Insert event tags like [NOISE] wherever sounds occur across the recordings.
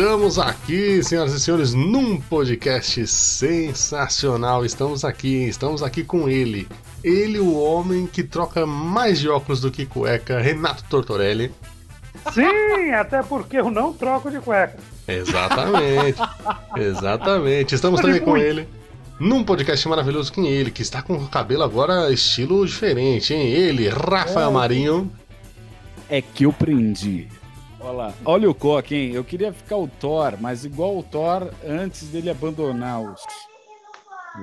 Estamos aqui, senhoras e senhores, num podcast sensacional. Estamos aqui, estamos aqui com ele. Ele, o homem que troca mais de óculos do que cueca, Renato Tortorelli. Sim, até porque eu não troco de cueca. Exatamente, [LAUGHS] exatamente. Estamos também com ele, num podcast maravilhoso com ele, que está com o cabelo agora estilo diferente, hein? Ele, Rafael É. Marinho. É que eu prendi. Olha lá. Olha o coque, hein? Eu queria ficar o Thor, mas igual o Thor antes dele abandonar os.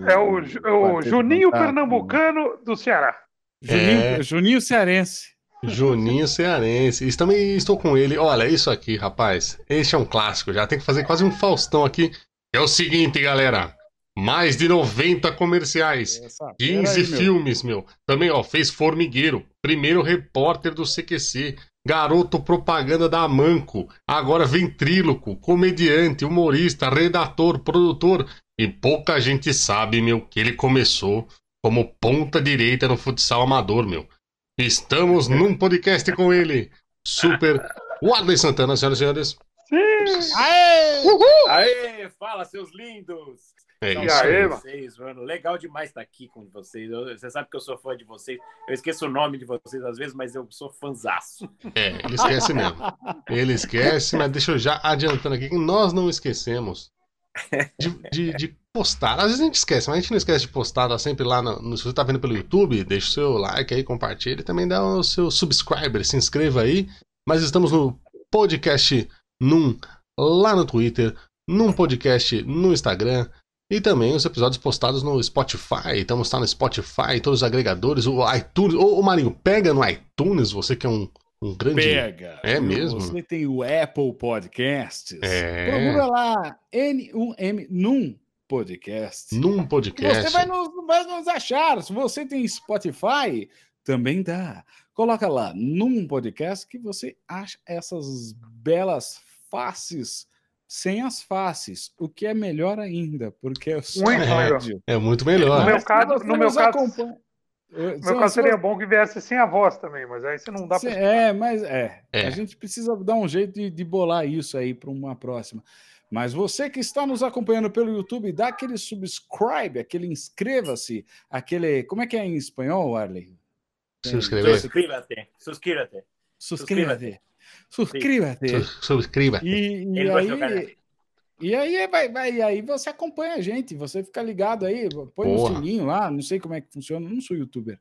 É o, é o Quarteto Juninho Fantástico. Pernambucano do Ceará. Juninho, É. Juninho Cearense. Juninho Cearense. E também estou com ele. Olha, isso aqui, rapaz. Este é um clássico já. Tem que fazer quase um Faustão aqui. É o seguinte, galera. Mais de 90 comerciais. Essa 15 fera aí, meu. filmes, meu. Também, ó, fez Formigueiro. Primeiro repórter do CQC. Garoto propaganda da Amanco. Agora ventríloco, comediante, humorista, redator, produtor. E pouca gente sabe, meu, que ele começou como ponta direita no futsal amador, meu. Estamos [LAUGHS] num podcast com ele. Super Warley Santana, senhoras e senhores. Sim! Aê! Aê, fala, seus lindos! É E isso aí, vocês, mano. Legal demais estar aqui com vocês. Eu- você sabe que eu sou fã de vocês. Eu esqueço o nome de vocês às vezes, mas eu sou fanzaço. É, ele esquece mesmo. Ele esquece, mas deixa eu já adiantando aqui que nós não esquecemos de, de- de postar. Às vezes a gente esquece, mas a gente não esquece de postar. Tá sempre lá no, no- Se você tá vendo pelo YouTube, deixa o seu like aí, compartilha e também dá o seu subscriber, se inscreva aí. Mas estamos no podcast num lá no Twitter, num podcast no Instagram. E também os episódios postados no Spotify. Estamos lá no Spotify, todos os agregadores, o iTunes. Ô, ô Marinho, pega no iTunes, você que é um, um grande. Pega. É mesmo? Você tem o Apple Podcasts. É. Procura lá N1M num podcast. Num podcast. Você vai nos, vai nos achar. Se você tem Spotify, também dá. Coloca lá num podcast que você acha essas belas faces sem as faces, o que é melhor ainda, porque é só Muito áudio. É muito melhor. No meu caso- no meu caso- No meu caso seria bom que viesse sem a voz também, mas aí você não dá pra. É, mas é, É. A gente precisa dar um jeito de, de bolar isso aí para uma próxima. Mas você que está nos acompanhando pelo YouTube, dá aquele subscribe, aquele inscreva-se, aquele. Como é que é em espanhol, Arley? Se inscrever. Suscríbete, suscríbete. Suscríbete. Suscríbete. Su- Subscreva. E, e Ele vai aí. E aí, vai, vai, e aí você acompanha a gente, você fica ligado aí, põe Porra. no sininho lá, não sei como é que funciona, não sou youtuber.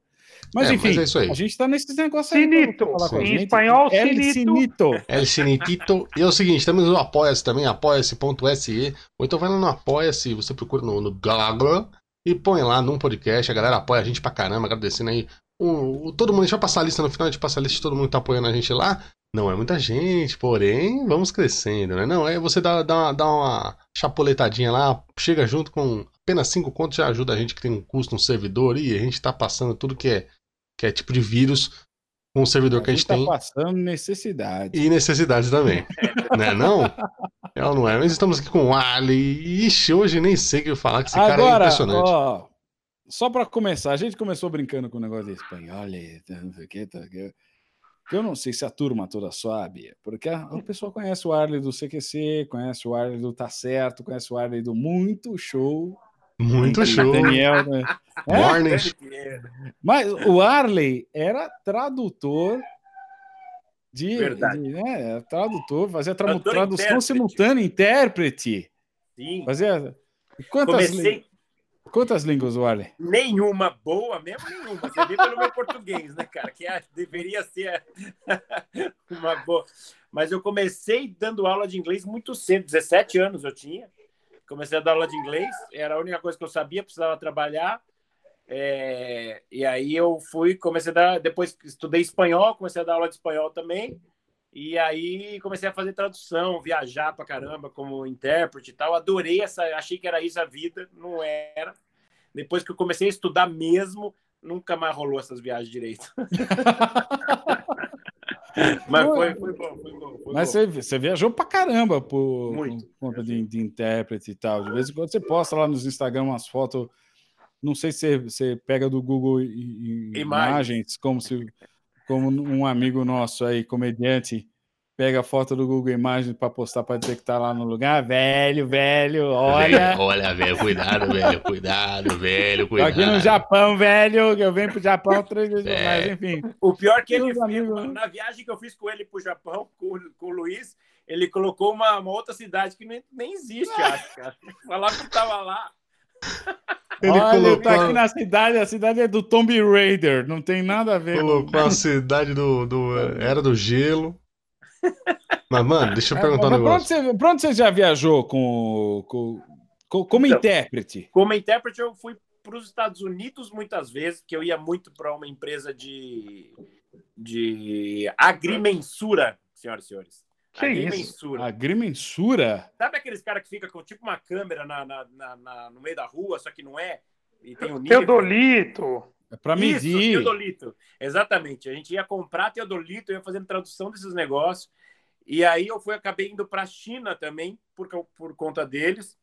Mas É, enfim, mas é isso aí. a gente tá nesses negócios aí. Sinito. falar com Em gente. espanhol, El sinito. Sinito. El Sinitito. E é o seguinte, temos o Apoia-se também, apoia-se.se. Ou então vai lá no Apoia-se, você procura no, no Galaga e põe lá num podcast. A galera apoia a gente pra caramba, agradecendo aí. O, o- todo mundo, a gente vai passar a lista no final, a gente passa a lista de todo mundo que tá apoiando a gente lá. Não é muita gente, porém, vamos crescendo, né? Não, é você dá, dá, uma, dá uma chapoletadinha lá, chega junto com apenas 5 contos, já ajuda a gente que tem um custo, um servidor, e a gente tá passando tudo que é, que é tipo de vírus com o servidor que a gente tá tem. passando necessidade. E necessidades também. [LAUGHS] né, não? É ou não é? Mas estamos aqui com o Ali. Ixi, hoje nem sei o que eu falar, que esse cara é Agora, impressionante. ó, só para começar, a gente começou brincando com o negócio de espanhol, e não sei o que, tá, que eu não sei se a turma toda sabe, porque a- o pessoal conhece o Arley do CQC, conhece o Arley do Tá Certo, conhece o Arley do Muito Show. Muito do show. Daniel, né? [LAUGHS] É, mas o Arley era tradutor de, Verdade. de- né, tradutor, fazia tra- tradução intérprete. simultânea, intérprete. Sim. Fazia quantas, Comecei quantas línguas o Arley? nenhuma boa, mesmo nenhuma. Você vê pelo meu português, né, cara? Que é- deveria ser [LAUGHS] uma boa. Mas eu comecei dando aula de inglês muito cedo, 17 anos eu tinha. Comecei a dar aula de inglês, era a única coisa que eu sabia, precisava trabalhar. É, e aí eu fui, comecei a dar, depois estudei espanhol, comecei a dar aula de espanhol também. E aí comecei a fazer tradução, viajar pra caramba como intérprete e tal. Adorei essa, achei que era isso a vida, não era. Depois que eu comecei a estudar mesmo, nunca mais rolou essas viagens direito. [LAUGHS] Mas foi, foi bom, foi bom. Foi Mas bom. você, você viajou pra caramba por, Muito. por conta de, de intérprete e tal. De vez em quando você posta lá nos Instagram umas fotos. Não sei se você, pega do Google Imagens. imagens, como se como um amigo nosso aí, comediante, pega a foto do Google Imagens para postar para dizer que tá lá no lugar. Velho, velho, olha. Olha, velho, cuidado, velho, cuidado, velho, Tô cuidado. aqui no Japão, velho, que eu venho pro Japão três vezes É. mais, enfim. O pior que ele Meus amigos- na viagem que eu fiz com ele pro Japão, com, com o Luiz, ele colocou uma, uma outra cidade que nem, nem existe, [LAUGHS] acho, cara. Falava que tava lá. Ele olha, colocou, tá aqui na cidade, a cidade é do Tomb Raider, não tem nada a ver com colocou a cidade do, do. Era do gelo. [LAUGHS] Mas, mano, deixa eu É, perguntar um mas pra, onde negócio. você, pra onde você já viajou com, com, com- como Então. intérprete? Como intérprete, eu fui para os Estados Unidos muitas vezes, porque eu ia muito para uma empresa de, de agrimensura, senhoras e senhores. Que isso? agrimensura. Agrimensura? Sabe aqueles caras que ficam com tipo uma câmera na, na- na- na- no meio da rua, só que não é? E tem o nível. Teodolito. É pra Isso, medir. teodolito. Exatamente. A gente ia comprar teodolito, ia fazendo tradução desses negócios. E aí eu fui, acabei indo para a China também, por, por conta deles.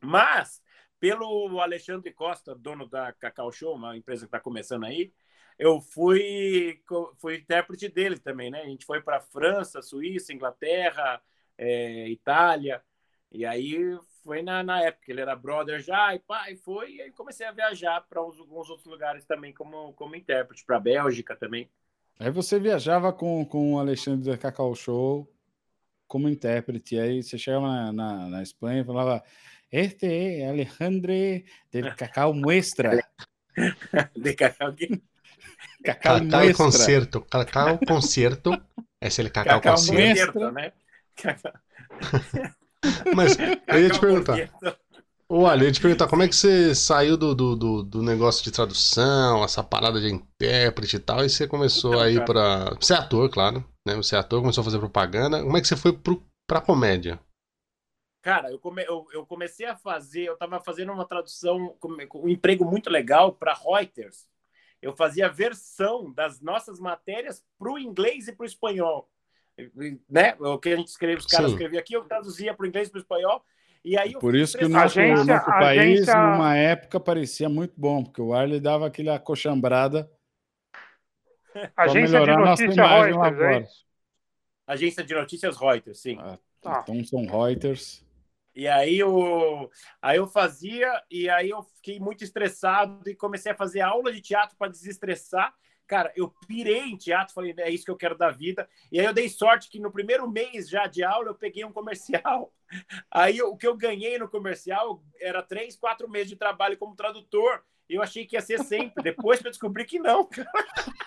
Mas, pelo Alexandre Costa, dono da Cacau Show, uma empresa que está começando aí, eu fui, fui intérprete dele também, né? A gente foi para França, Suíça, Inglaterra, eh, Itália. E aí foi na, na época, ele era brother já, e pai, foi, e aí comecei a viajar para alguns outros lugares também como, como intérprete, para Bélgica também. Aí você viajava com, com o Alexandre da Cacau Show como intérprete. Aí você chegava na, na, na Espanha e falava: Este é Alexandre del Cacau Muestra. [LAUGHS] De Cacau que- Cacau, Cacau Muestra. Concerto. Cacau Concerto. Esse é o Cacau Cacau Concerto. Muestra. Né? Cacau- [LAUGHS] Mas eu ia te perguntar. Ali, eu ia te perguntar, como é que você saiu do, do, do, negócio de tradução, essa parada de intérprete e tal, e você começou Então, a ir cara. pra. Você é ator, claro, né? Você é ator, começou a fazer propaganda. Como é que você foi pro, pra comédia? Cara, eu, come- eu- eu comecei a fazer, eu estava fazendo uma tradução, um emprego muito legal para Reuters. Eu fazia a versão das nossas matérias para o inglês e para o espanhol. Né? O que a gente escreve, os caras escreviam aqui, eu traduzia para o inglês e para o espanhol. E aí Por isso que o nosso, Agência- nosso país, agência- numa época, parecia muito bom, porque o Arley dava aquela Agência de melhorar a nossa imagem lá Reuters, é fora. Agência de notícias Reuters, sim. Ah, Tá. Então são Reuters. E aí eu, aí eu fazia, e aí eu fiquei muito estressado e comecei a fazer aula de teatro para desestressar. Cara, eu pirei em teatro, falei, é isso que eu quero da vida. E aí eu dei sorte que no primeiro mês já de aula eu peguei um comercial. [LAUGHS] Aí o que eu ganhei no comercial era três, quatro meses de trabalho como tradutor. Eu achei que ia ser sempre. Depois eu descobri que não, cara.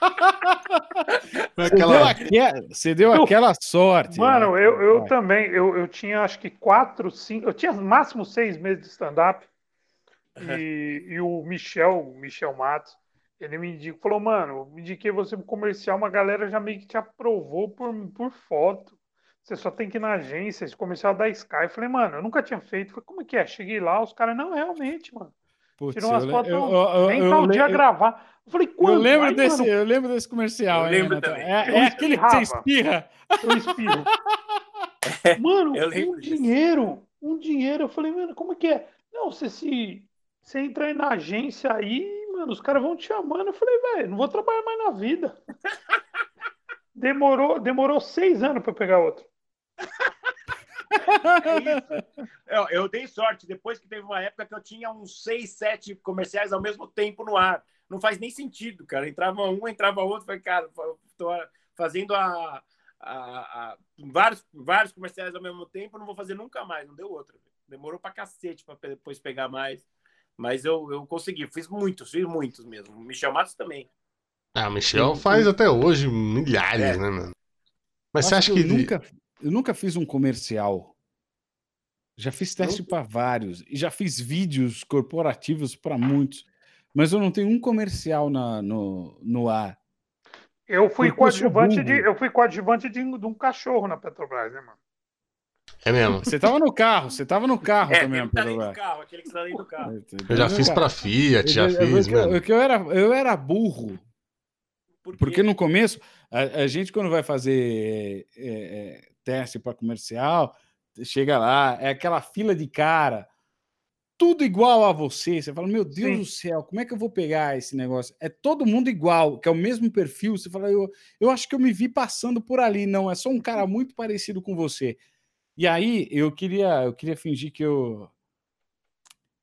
[LAUGHS] Você deu, aquela. aque- você deu Eu- aquela sorte. Mano, né? eu, eu também, eu, eu tinha acho que quatro, cinco, eu tinha máximo seis meses de stand-up. E, e o Michel, o Michel Matos, ele me indicou, falou, mano, me indiquei você pro comercial, uma galera já meio que te aprovou por, por foto. Você só tem que ir na agência, esse comercial da Sky. Eu falei, mano, eu nunca tinha feito. Falei, como é que é? Cheguei lá, os caras, não, realmente, mano. Putz, Tirou umas eu, fotos, eu, eu, nem eu, tal eu, dia eu- gravar. Eu falei, eu quando? lembro Aí, desse, mano, eu lembro desse comercial. Eu lembro Renato? também. É, Eu é aquele que você espirra. eu espirro. [LAUGHS] Mano, Eu um disso. dinheiro, um dinheiro. Eu falei, mano, como é que é? Não, você se você entra aí na agência aí, mano, os caras vão te chamando. Eu falei, velho, não vou trabalhar mais na vida. [LAUGHS] Demorou, demorou seis anos pra pegar outro. É isso. Eu, eu dei sorte, depois que teve uma época que eu tinha uns seis, sete comerciais ao mesmo tempo no ar. Não faz nem sentido, cara. Entrava um, entrava outro. Falei, cara, tô fazendo a, a- a- vários, vários comerciais ao mesmo tempo, não vou fazer nunca mais. Não deu outra. Demorou pra cacete pra depois pegar mais. Mas eu, eu consegui, fiz muitos, fiz muitos mesmo. Me chamados também. Ah, o Michel faz até hoje milhares, É. né, mano? Mas você Acho acha que. eu nunca, eu nunca fiz um comercial. Já fiz teste para vários e já fiz vídeos corporativos para muitos, mas eu não tenho um comercial na, no, no ar. Eu fui eu coadjuvante de, eu fui coadjuvante de, de um cachorro na Petrobras, né, mano? É mesmo. Você tava no carro, você tava no carro É, também, tá carro, aquele que está dentro do carro. Eu já fiz pra Fiat, já fiz, eu, mano. eu, eu, era, eu era burro. Por? Porque no começo, a, a gente, quando vai fazer é, é, teste para comercial, chega lá, é aquela fila de cara tudo igual a você. Você fala, meu Deus Sim. do céu, como é que eu vou pegar esse negócio? É todo mundo igual, que é o mesmo perfil. Você fala, eu, eu acho que eu me vi passando por ali. Não, é só um cara muito parecido com você. E aí eu queria, eu queria fingir que eu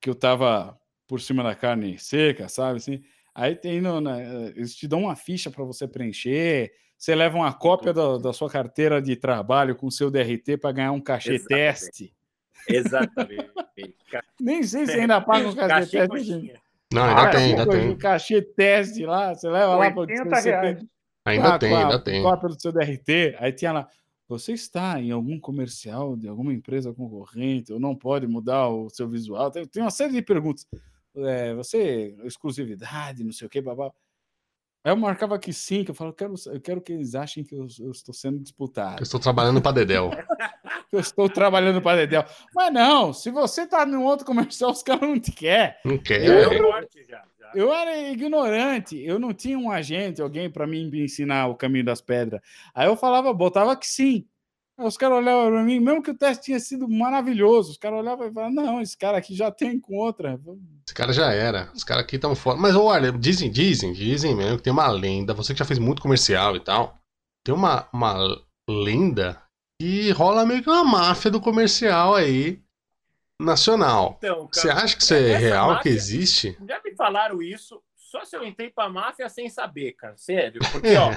que eu tava por cima da carne seca, sabe? Assim, aí tem no, na- eles te dão uma ficha para você preencher. Você leva uma cópia da, da sua carteira de trabalho com o seu DRT para ganhar um cachê Exatamente. teste. Exatamente. [LAUGHS] Nem sei se ainda paga um cachê Cachê teste. Não, ainda Ah, tem, ainda tem. um Cachê teste lá, você leva lá para 80 reais. Ainda tem, ainda tem. Cópia do seu DRT, aí tinha lá. Você está em algum comercial de alguma empresa concorrente ou não pode mudar o seu visual? Tem, tem uma série de perguntas. É, você, exclusividade, não sei o que, babá. Aí eu marcava que sim, que eu falo, eu quero, eu quero que eles achem que eu, eu estou sendo Eu disputado, estou trabalhando para Dedel. eu estou trabalhando para Dedel. [LAUGHS] Mas não, se você está num outro comercial, os caras não te querem. Não quer. Eu- É. Eu era ignorante, eu não tinha um agente, alguém para me ensinar o caminho das pedras. Aí eu falava, botava que sim. Os caras olhavam para mim, mesmo que o teste tinha sido maravilhoso, os caras olhavam e falavam, não, esse cara aqui já tem com outra. Esse cara já era. Os caras aqui estão fora. Mas olha, dizem, dizem, dizem mesmo que tem uma lenda. Você que já fez muito comercial e tal. Tem uma, uma lenda que rola meio que uma máfia do comercial aí nacional. Então, Você cara, acha que isso é essa real, máfia- que existe? Já me falaram isso, só se eu entrei pra máfia sem saber, cara. Sério. Porque, É. [LAUGHS] ó,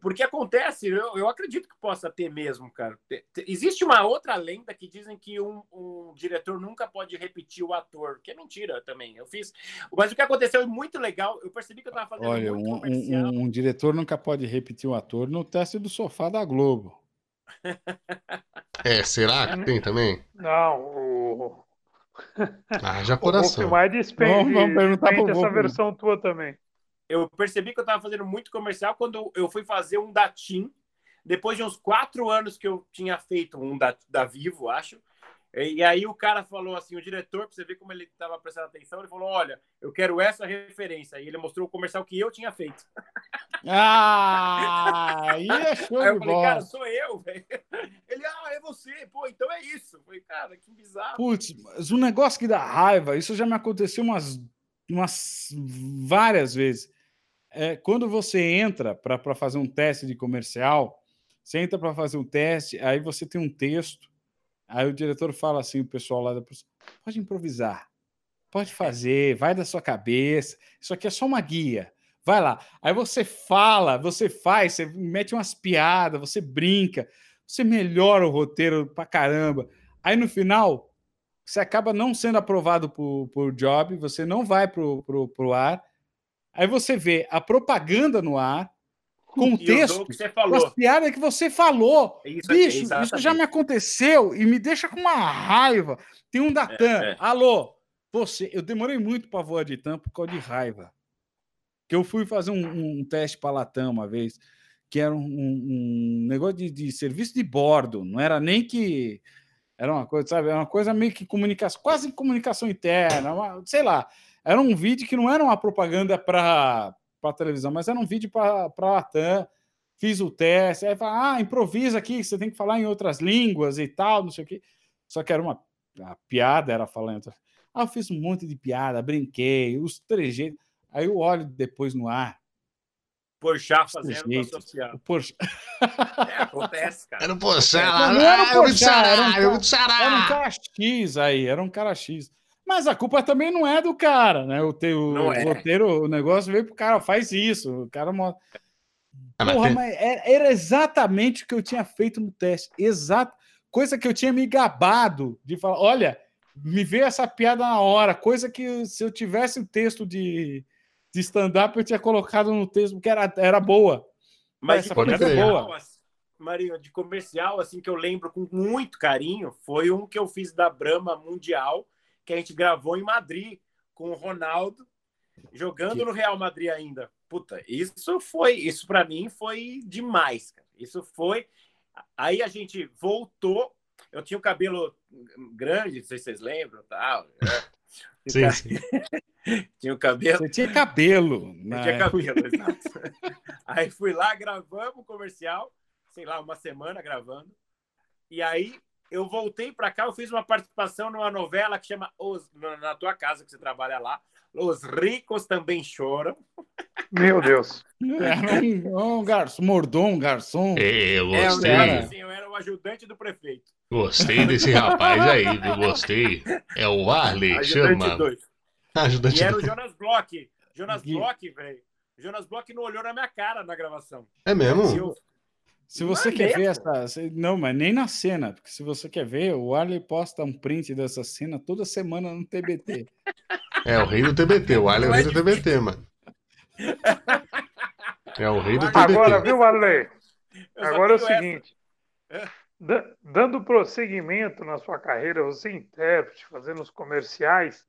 porque acontece, eu, eu acredito que possa ter mesmo, cara. Te- te- Existe uma outra lenda que dizem que um, um diretor nunca pode repetir o ator, que é mentira também. Eu fiz. Mas o que aconteceu é muito legal. Eu percebi que eu tava fazendo Olha, muito um, comercial. um- um diretor nunca pode repetir o ator no teste do sofá da Globo. [LAUGHS] É, será que tem também? Não, o, Ah, já o coração. Wolfmar dispensa, Vamos- vamos perguntar pro essa Wolfmar. versão tua também. Eu percebi que eu estava fazendo muito comercial quando eu fui fazer um da TIM, depois de uns quatro anos que eu tinha feito um da, da Vivo, acho. E aí o cara falou assim, o diretor, para você ver como ele estava prestando atenção, ele falou, olha, eu quero essa referência. E ele mostrou o comercial que eu tinha feito. Ah, aí é show Aí eu falei, bola. cara, sou eu, velho. Ele, ah, é você. Pô, então é isso. Eu falei, cara, que bizarro. Putz, mas um negócio que dá raiva, isso já me aconteceu umas, umas várias vezes. É, quando você entra para fazer um teste de comercial, você entra para fazer um teste, aí você tem um texto, aí o diretor fala assim, o pessoal lá da pode improvisar, pode fazer, vai da sua cabeça, isso aqui é só uma guia, vai lá. Aí você fala, você faz, você mete umas piadas, você brinca, você melhora o roteiro pra caramba. Aí no final, você acaba não sendo aprovado por, por job, você não vai pro, pro, pro ar. Aí você vê a propaganda no ar, com [LAUGHS] o texto, o que você com as piadas que você falou. Isso, aqui, Bicho, isso já me aconteceu e me deixa com uma raiva. Tem um da TAM. é. Alô, você. Eu demorei muito para voar de TAM por causa de raiva. Que eu fui fazer um, um teste para a Latam uma vez, que era um, um negócio de, de serviço de bordo. Não era nem que. Era uma coisa, sabe? Era uma coisa meio que comunicação, quase comunicação interna, uma- sei lá. Era um vídeo que não era uma propaganda para televisão, mas era um vídeo para a Latam. Fiz o teste, aí fala, ah, improvisa aqui, você tem que falar em outras línguas e tal, não sei o quê. Só que era uma piada, era falando. Ah, eu fiz um monte de piada, brinquei, os trejeitos. Aí eu olho depois no ar, Porchat fazendo trejeitos. associar. o Porsche. [LAUGHS] É, acontece, cara. Era o Não, lá. não era o Pochá, era um cara- Era um cara X aí, era um cara X. Mas a culpa também não é do cara, né? O, teu, o é. roteiro, o negócio veio pro cara, faz isso. O cara mo- Ah, Porra, tem- mas era, era exatamente o que eu tinha feito no teste. Exato. Coisa que eu tinha me gabado de falar: olha, me veio essa piada na hora. Coisa que se eu tivesse o texto de, de stand-up, eu tinha colocado no texto, porque era, era boa. Mas Essa de pode comercial, crer. assim, Marinho, de comercial, assim, que eu lembro com muito carinho, foi um que eu fiz da Brahma Mundial, que a gente gravou em Madrid, com o Ronaldo, jogando Que- no Real Madrid ainda. Puta, isso foi, isso para mim foi demais, cara. Isso foi. Aí a gente voltou, eu tinha o cabelo grande, não sei se vocês lembram, tal. né? Sim, sim. [LAUGHS] Tinha o cabelo. Você tinha cabelo. Eu né? tinha cabelo, [LAUGHS] exato. Aí fui lá, gravamos o comercial, sei lá, uma semana gravando. E aí eu voltei para cá, eu fiz uma participação numa novela que chama Os, na tua casa que você trabalha lá, Os ricos também choram. Meu Deus. Era um, um garçom, mordomo, garçom. É, eu É, eu, gostei. era, assim, eu era o ajudante do prefeito. Gostei desse rapaz aí, viu? Gostei. É o Arley, Ajudante chama. dois. Ajudante E era o dois. Jonas Bloch. Jonas Gui. Bloch, velho. Jonas Bloch não olhou na minha cara na gravação. É mesmo? Se eu- Se você Não é quer ver mesmo? essa. Não, mas nem na cena, porque se você quer ver, o Arley posta um print dessa cena toda semana no TBT. [LAUGHS] É o rei do TBT. O Arley é o rei do TBT, mano. É o rei do TBT. Agora, viu, Arley? Agora é o seguinte. Da- Dando prosseguimento na sua carreira, você é intérprete, fazendo os comerciais,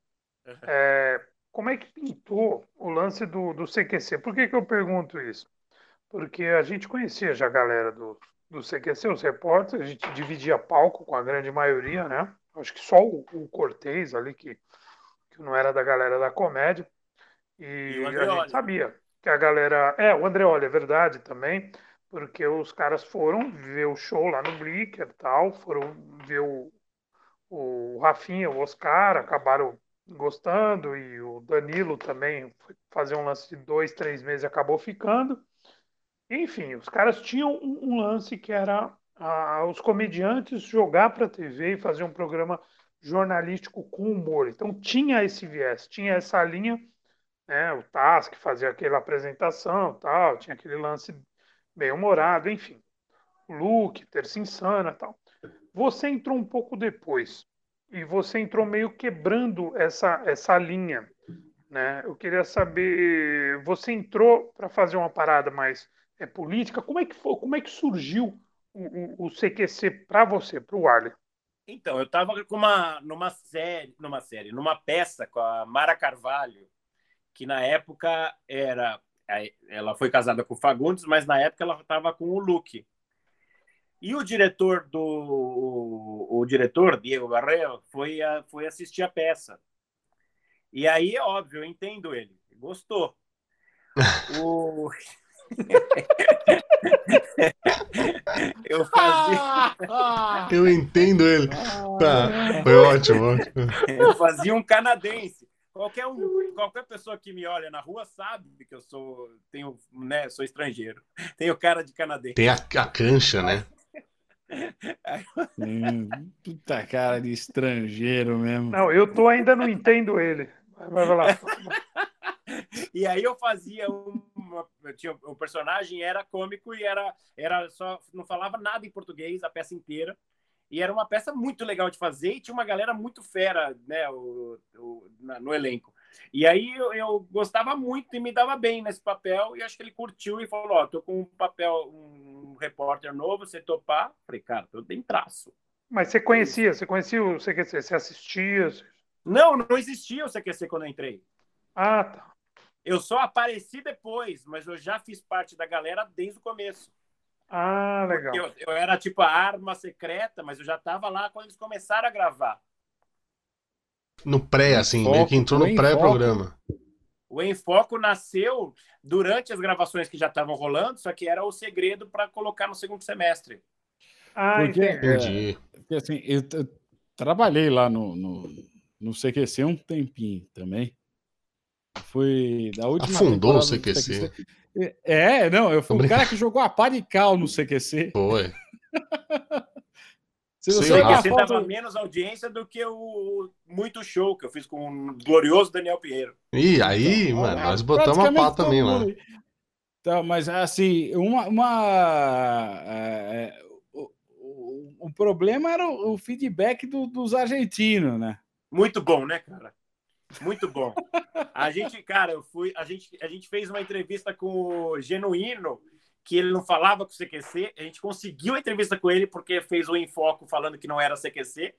é, como é que pintou o lance do, do CQC? Por que, que eu pergunto isso? Porque a gente conhecia já a galera do, do CQC, os repórteres, a gente dividia palco com a grande maioria, né? Acho que só o, o Cortez ali, que, que não era da galera da comédia. E, E o a gente sabia que a galera. É, o Andreoli, é verdade também, porque os caras foram ver o show lá no Blicker e tal, foram ver o, o Rafinha, o Oscar, acabaram gostando, e o Danilo também foi fazer um lance de dois, três meses e acabou ficando. Enfim, os caras tinham um, um lance que era ah, os comediantes jogar para a TV e fazer um programa jornalístico com humor. Então tinha esse viés, tinha essa linha, né? O Task fazia aquela apresentação, tal, tinha aquele lance bem humorado, enfim. Luke, Terça Insana, tal. Você entrou um pouco depois e você entrou meio quebrando essa essa linha, né? Eu queria saber, você entrou para fazer uma parada mais é, política? Como é que foi, como é que surgiu o, o, o CQC para você, para o Arley? Então, eu tava com uma, numa série, numa série, numa peça com a Mara Carvalho, que na época era. Ela foi casada com o Fagundes, mas na época ela estava com o Luke. E o diretor do. O, o diretor, Diego Barreiro, foi, a, foi assistir a peça. E aí, é óbvio, eu entendo ele. Gostou. [LAUGHS] o... eu fazia. [LAUGHS] Eu entendo ele. Tá, foi ótimo, ótimo. Eu fazia um canadense. Qualquer, um, qualquer pessoa que me olha na rua sabe que eu sou, tenho, né, sou estrangeiro. Tenho cara de canadense. Tem a, a cancha, né? Hum, puta cara de estrangeiro mesmo. Não, eu tô ainda não entendo ele. Vai, vai lá. [LAUGHS] E aí eu fazia uma, tinha, o personagem era cômico e era, era só não falava nada em português a peça inteira. E era uma peça muito legal de fazer e tinha uma galera muito fera né, o, o, na, no elenco. E aí eu, eu, gostava muito e me dava bem nesse papel. E acho que ele curtiu e falou: Ó, tô com um papel, um repórter novo, você topar? Falei, cara, eu tenho traço. Mas você conhecia, você conhecia o CQC, você assistia? Não, não existia o CQC quando eu entrei. Ah, tá. Eu só apareci depois, mas eu já fiz parte da galera desde o começo. Ah, legal. Eu, eu, era tipo a arma secreta, mas eu já estava lá quando eles começaram a gravar. No pré, assim, meio que entrou no pré-programa. O Enfoco nasceu durante as gravações que já estavam rolando, só que era o segredo para colocar no segundo semestre. Ah, Porque, entendi. é, porque assim, eu, eu trabalhei lá no, no, no CQC um tempinho também. Foi da última Afundou o CQC. É, não, eu fui o cara que jogou a pá de cal no CQC. Foi. Se [LAUGHS] você Você foto, dava menos audiência do que o Muito Show, que eu fiz com o glorioso Daniel Pinheiro. E aí, Então, mano, é, nós botamos a pá também lá. Tá, mas assim, uma, uma é, é, o, o, o problema era o, o feedback do- dos argentinos, né? Muito bom, né, cara? Muito bom. A gente, cara, eu fui, a gente, a gente fez uma entrevista com o Genuíno, que ele não falava com o CQC. A gente conseguiu a entrevista com ele porque fez o Enfoco falando que não era CQC.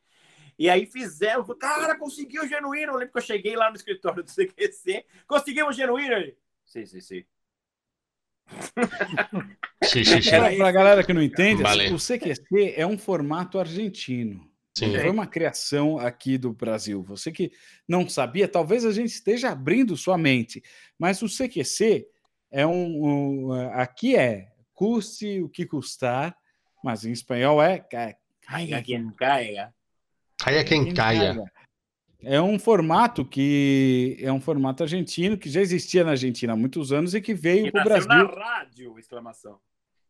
E aí fizeram, cara, conseguiu o Genuíno. Eu lembro que eu cheguei lá no escritório do CQC, conseguimos o Genuíno. Ele, sim, sim, sim. Xixi, xixi. Era Para a galera que não entende, Vale. o CQC é um formato argentino. Sim. Foi uma criação aqui do Brasil. Você que não sabia, talvez a gente esteja abrindo sua mente, mas o CQC é um. um aqui é custe o que custar, mas em espanhol é ca- Caiga quem caiga. Caia quem caia. É um formato que é um formato argentino que já existia na Argentina há muitos anos e que veio para o Brasil. na rádio, exclamação.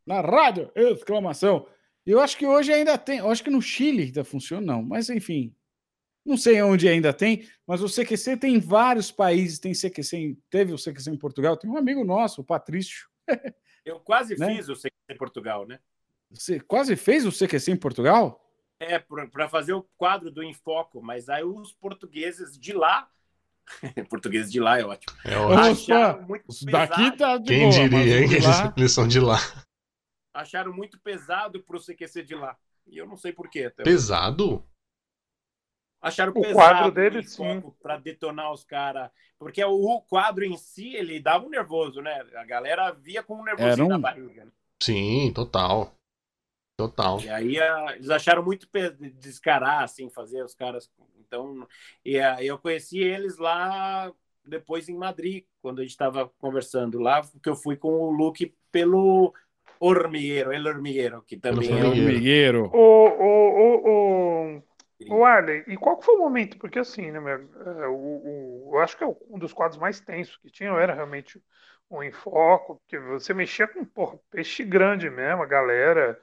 Na rádio, exclamação. Eu acho que hoje ainda tem. Eu acho que no Chile ainda funciona, não. Mas enfim. Não sei onde ainda tem, mas o CQC tem em vários países. Tem CQC, em- teve o CQC em Portugal. Tem um amigo nosso, o Patrício. [LAUGHS] Eu quase Né? fiz o CQC em Portugal, né? Você quase fez o CQC em Portugal? É, para fazer o quadro do Infoco, mas aí os portugueses de lá, [LAUGHS] portugueses de lá é ótimo, É Opa, ótimo. acharam muito pesado, daqui tá de Quem boa, diria, hein? Que eles, eles são de lá. Acharam muito pesado pro CQC de lá. E eu não sei porquê. Pesado? Acharam O pesado quadro dele, para detonar os caras. Porque o quadro em si, ele dava um nervoso, né? A galera via com um nervosinho um- na barriga. né? Sim, total. Total. E aí a- eles acharam muito descarar, assim, fazer os caras. Então, e a- eu conheci eles lá depois em Madrid, quando a gente estava conversando lá, que eu fui com o Luke pelo Hormigueiro, El Hormigueiro, que também é um Formigueiro. O, o, o, o, o Arley, e qual que foi o momento? Porque assim, né, meu, é, o, o- eu acho que é um dos quadros mais tensos que tinha, era realmente o Enfoco, porque você mexia com porra, peixe grande mesmo, a galera.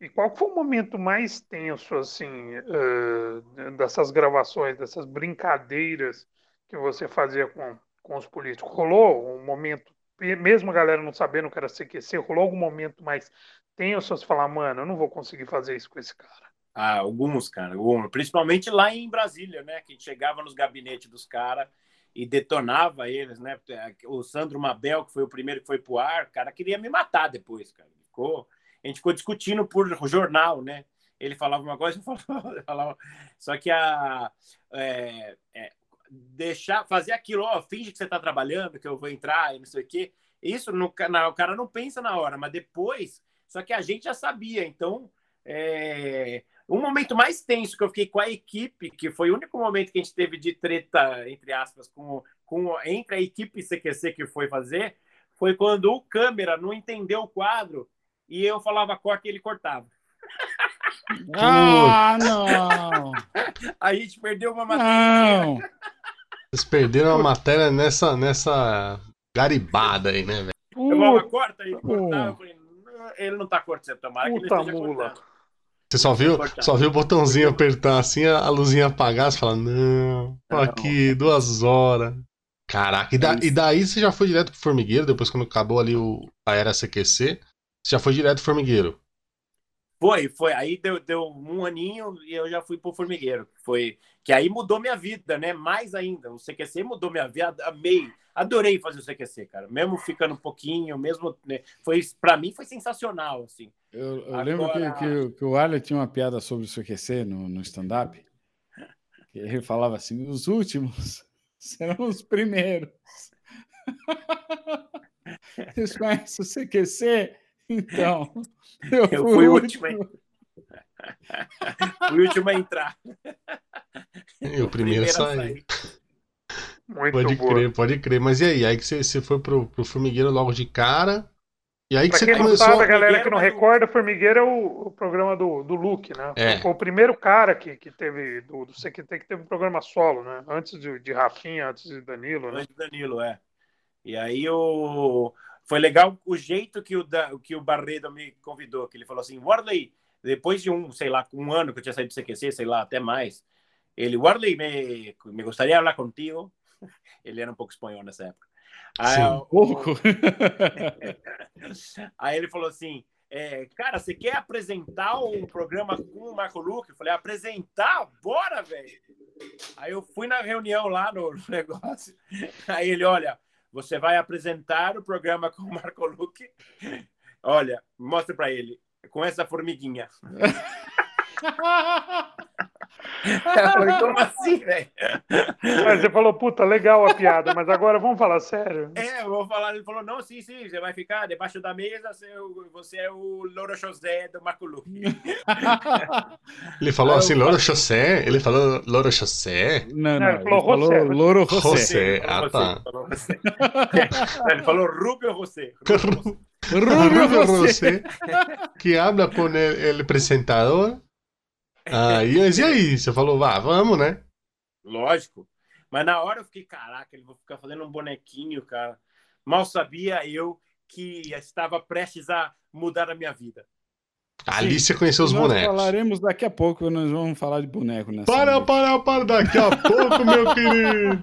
E qual foi o momento mais tenso, assim, eh, dessas gravações, dessas brincadeiras que você fazia com, com os políticos? Rolou um momento, mesmo a galera não sabendo que era CQC, rolou algum momento mais tenso, você falar, mano, eu não vou conseguir fazer isso com esse cara. Ah, alguns, cara, alguns. principalmente lá em Brasília, né? Que chegava nos gabinetes dos caras e detonava eles, né? O Sandro Mabel, que foi o primeiro que foi pro ar, cara, queria me matar depois, cara. Ficou, a gente ficou discutindo por jornal, né? Ele falava uma coisa, eu falava... [LAUGHS] só que a é, é, deixar, fazer aquilo, ó, finge que você tá trabalhando, que eu vou entrar e não sei o quê. Isso no, na, o cara não pensa na hora, mas depois, só que a gente já sabia, então é, um momento mais tenso que eu fiquei com a equipe, que foi o único momento que a gente teve de treta, entre aspas, com, com, entre a equipe CQC que foi fazer, foi quando o câmera não entendeu o quadro e eu falava corta e ele cortava. Ah, [LAUGHS] não! A gente perdeu uma matéria. Não! Vocês perderam a matéria nessa, nessa garibada aí, né, velho? Eu falava corta, cortava. "Não, ele não tá cortando, tomara que ele Puta esteja mula. cortando. Você só viu, só viu o botãozinho apertar assim, a luzinha apagar, você fala, não, tô aqui, duas horas. Caraca, e, da- É e daí você já foi direto pro formigueiro, depois quando acabou ali o, a era CQC, você já foi direto pro formigueiro. Foi, foi. Aí deu, deu um aninho e eu já fui pro formigueiro. Foi que aí mudou minha vida, né? Mais ainda. O CQC mudou minha vida. Amei, adorei fazer o CQC, cara. Mesmo ficando um pouquinho, mesmo né? foi para mim foi sensacional, assim. Eu, eu lembro que, Agora- que, o- que o Arley tinha uma piada sobre o CQC no, no stand-up. Ele falava assim: os últimos [LAUGHS] serão os primeiros. [LAUGHS] Vocês conhecem o CQC? Então, [LAUGHS] eu, Eu fui fui o último. último. [LAUGHS] Fui o último a entrar. E o primeiro a saiu. muito Pode boa. crer, pode crer. Mas e aí? Aí que você, você foi pro, pro formigueiro logo de cara. E aí que Pra você quem não começou. sabe, a galera que não recorda, Formigueiro é o, o programa do, do Luke, né? É. Foi o primeiro cara que, que teve, do, do CQT, que teve um programa solo, né? Antes de, de Rafinha, antes de Danilo, né? Antes do Danilo, é. E aí o... foi legal o jeito que o, que o Barredo me convidou, que ele falou assim, Warley, depois de um, sei lá, um ano que eu tinha saído do CQC, sei lá, até mais, ele, Warley, me, me gostaria falar contigo. [LAUGHS] Ele era um pouco espanhol nessa época. Aí, Sim. Pouco. [LAUGHS] Aí ele falou assim: é, cara, você quer apresentar um programa com o Marco Luque? Eu falei, apresentar? Bora, velho! Aí eu fui na reunião lá no [LAUGHS] negócio. Aí ele, olha, você vai apresentar o programa com o Marco Luque. Olha, mostra para ele, com essa formiguinha. [LAUGHS] [LAUGHS] Eu falei, como assim, velho? Você falou, puta, legal a piada, mas agora vamos falar sério. É, eu vou falar. Ele falou: não, sim, sim, você vai ficar debaixo da mesa, você, é o- é o Louro José do Marco Luque. [LAUGHS] Ele falou assim, Loro José? Ele falou Loro José? Não, Não, não, ele ele falou falou José. Louro José. José. Ah, Falou tá. José, falou José. [LAUGHS] Ele falou Rubio José. Rubio José. José, que habla con el, el Aí, mas e aí? Você falou, vá, vamos, né? Lógico. Mas na hora eu fiquei, caraca, ele vai ficar fazendo um bonequinho, cara. Mal sabia eu que estava prestes a mudar a minha vida. Ali você conheceu os nós bonecos. falaremos daqui a pouco, nós vamos falar de boneco nessa. Para, noite. para, para, daqui a pouco, meu [LAUGHS] querido.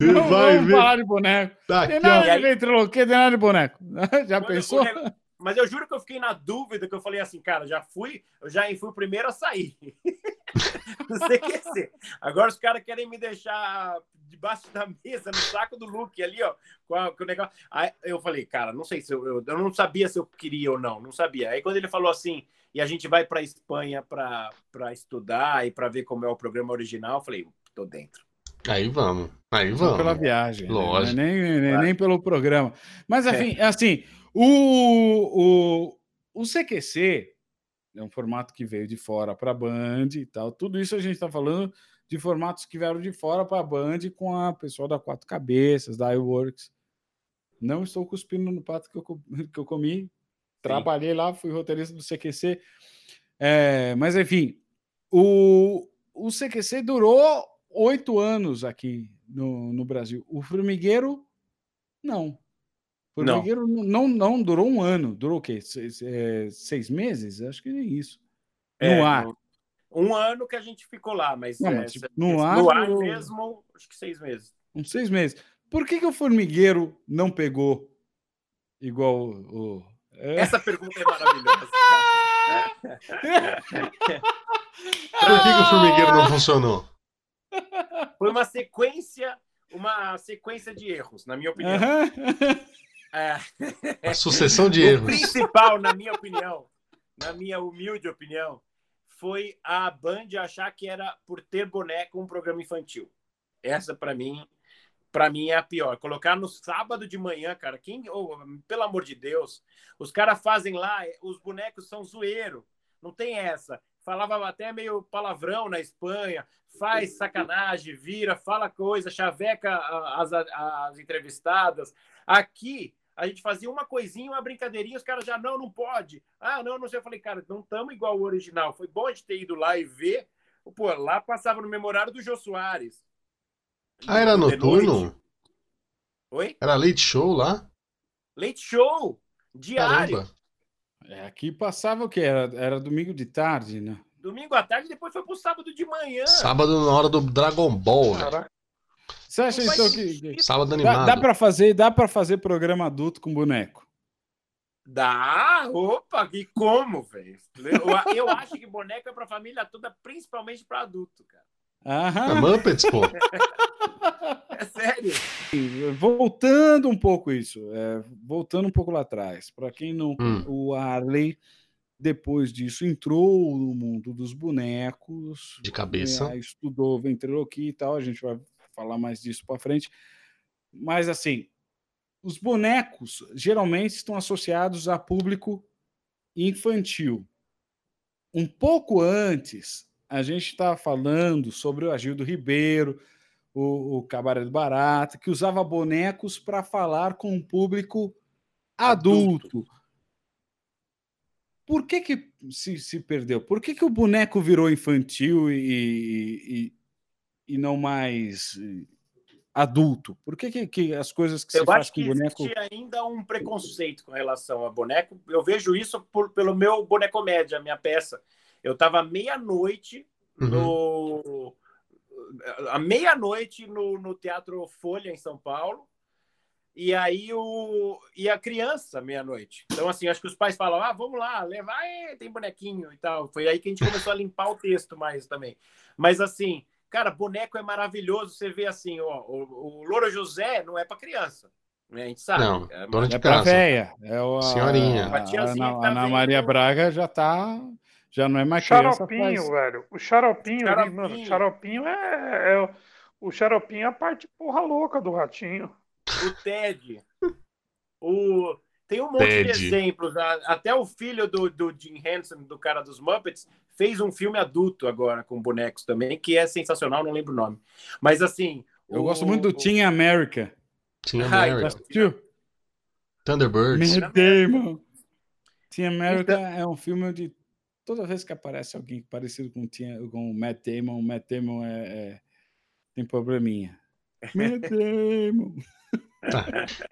Você Não vai vamos ver. falar de boneco. Daqui Tem a... nada E aí- de ventriloquia, tem nada de boneco. [LAUGHS] Já Mas pensou? o Mas eu juro que eu fiquei na dúvida, que eu falei assim, cara, já fui, eu já fui o primeiro a sair. [LAUGHS] Não sei o que ser. Agora os caras querem me deixar debaixo da mesa, no saco do Luke ali, ó, com, a- com o negócio. Aí eu falei, cara, não sei se eu, eu, eu não sabia se eu queria ou não, não sabia. Aí quando ele falou assim, e a gente vai para Espanha para estudar e para ver como é o programa original, eu falei, tô dentro. Aí vamos. Aí Só pela vamos. viagem. né? Lógico. Não é Nem, nem, nem pelo programa. Mas, É. enfim, assim, o, o, o CQC é um formato que veio de fora para a Band e tal. Tudo isso a gente está falando de formatos que vieram de fora para a Band com a pessoal da Quatro Cabeças, da iWorks. Não estou cuspindo no pato que eu, [LAUGHS] que eu comi. Trabalhei lá, fui roteirista do CQC. É, mas, enfim, o, o CQC durou oito anos aqui no, no Brasil. O Formigueiro, não. O Não. Formigueiro não, não, durou um ano. Durou o quê? Seis, é, seis meses? Acho que nem isso. É, no ar. Um ano que a gente ficou lá, mas, Não, é, mas, tipo, no ar no ar mesmo, acho que seis meses. Uns seis meses. Por que, que o Formigueiro não pegou igual o. o- é? Essa pergunta é maravilhosa. [LAUGHS] Por que, que o formigueiro não funcionou? Foi uma sequência, uma sequência de erros, na minha opinião. Aham. [LAUGHS] É, A sucessão de o erros. principal, na minha opinião, na minha humilde opinião, foi a Band achar que era por ter boneco um programa infantil. Essa para mim, para mim é a pior. Colocar no sábado de manhã, cara, quem, oh, pelo amor de Deus, os caras fazem lá, os bonecos são zoeiro. Não tem essa. Falava até meio palavrão na Espanha, faz sacanagem, vira, fala coisa, chaveca as, as entrevistadas. Aqui, a gente fazia uma coisinha, uma brincadeirinha, os caras já, não, não pode. Ah, não, não sei. Eu falei, cara, não estamos igual o original. Foi bom a gente ter ido lá e ver. Pô, lá passava no memorário do Jô Soares. Ah, era noturno? noite. Oi? Era late show lá? Leite show! Diário. Caramba. É, aqui passava o quê? Era, era domingo de tarde, né? Domingo à tarde, depois foi pro sábado de manhã. Sábado na hora do Dragon Ball, velho. Você acha então que. sentido. que- Sábado Dá, animado. dá para fazer, dá para fazer programa adulto com boneco. Dá, opa, e como, velho? Eu, eu acho que boneco é pra família toda, principalmente pra adulto, cara. É Aham. Muppets, pô. [LAUGHS] É sério. Voltando um pouco isso, é, voltando um pouco lá atrás, para quem não, Hum. o Arley depois disso entrou no mundo dos bonecos, De cabeça. é, estudou ventriloquia e tal, a gente vai falar mais disso para frente. Mas assim, os bonecos geralmente estão associados a público infantil. Um pouco antes, a gente estava falando sobre o Agildo Ribeiro, o, o Cabaré do Barata, que usava bonecos para falar com um público adulto. Por que, que se, se perdeu? Por que, que o boneco virou infantil e, e, e não mais eh, adulto? Por que, que, que as coisas que se Eu faz acho com que boneco. existe ainda um preconceito com relação a boneco. Eu vejo isso por- pelo meu bonecomédia, minha peça. Eu estava meia-noite Uhum. no. À meia-noite no, no Teatro Folha, em São Paulo. E aí o. E a criança, meia-noite. Então, assim, acho que os pais falam: ah, vamos lá, levar, é, tem bonequinho e tal. Foi aí que a gente começou a limpar o texto mais também. Mas assim, cara, boneco é maravilhoso. Você vê assim, ó, o, o Louro José não é para criança. Né? A gente sabe. Não, É, dona de É pra casa. véia. É o, a, Senhorinha. A, A que tá Ana vendo- Maria Braga já tá. Já não é mais criança. Xaropinho, faz- velho. O xaropinho, ali, Xaropinho. mano. Xaropinho é, é- O xaropinho é a parte porra louca do ratinho. o Ted. O... Tem um monte de Ted. exemplos. A- Até o filho do, do Jim Henson, do cara dos Muppets, fez um filme adulto agora com bonecos também, que é sensacional, não lembro o nome. Mas assim. Eu o- gosto muito do o- Team America. Tinha Ai, Mary. Já assistiu? Thunderbirds. Matt Damon. Team America é um filme onde toda vez que aparece alguém parecido com, com o Matt Damon, o Matt Damon é, é tem probleminha. [LAUGHS] Matt Damon. Ah,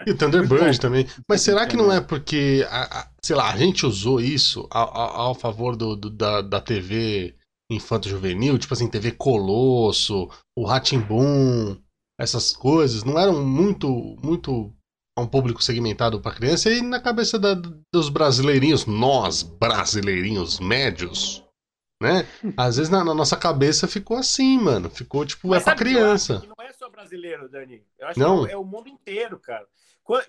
e o Thunderbird também. Mas será que não é porque, a, a, sei lá, a gente usou isso ao, ao favor do, do, da, da TV infanto-juvenil? Tipo assim, TV Colosso, o Ratimbum, essas coisas, não eram muito, muito a um público segmentado para criança e na cabeça da, dos brasileirinhos, nós brasileirinhos médios, né? Às vezes na, na, nossa cabeça ficou assim, mano. Ficou tipo, Mas é pra criança. É brasileiro, Dani. Eu acho não. que é o mundo inteiro, cara.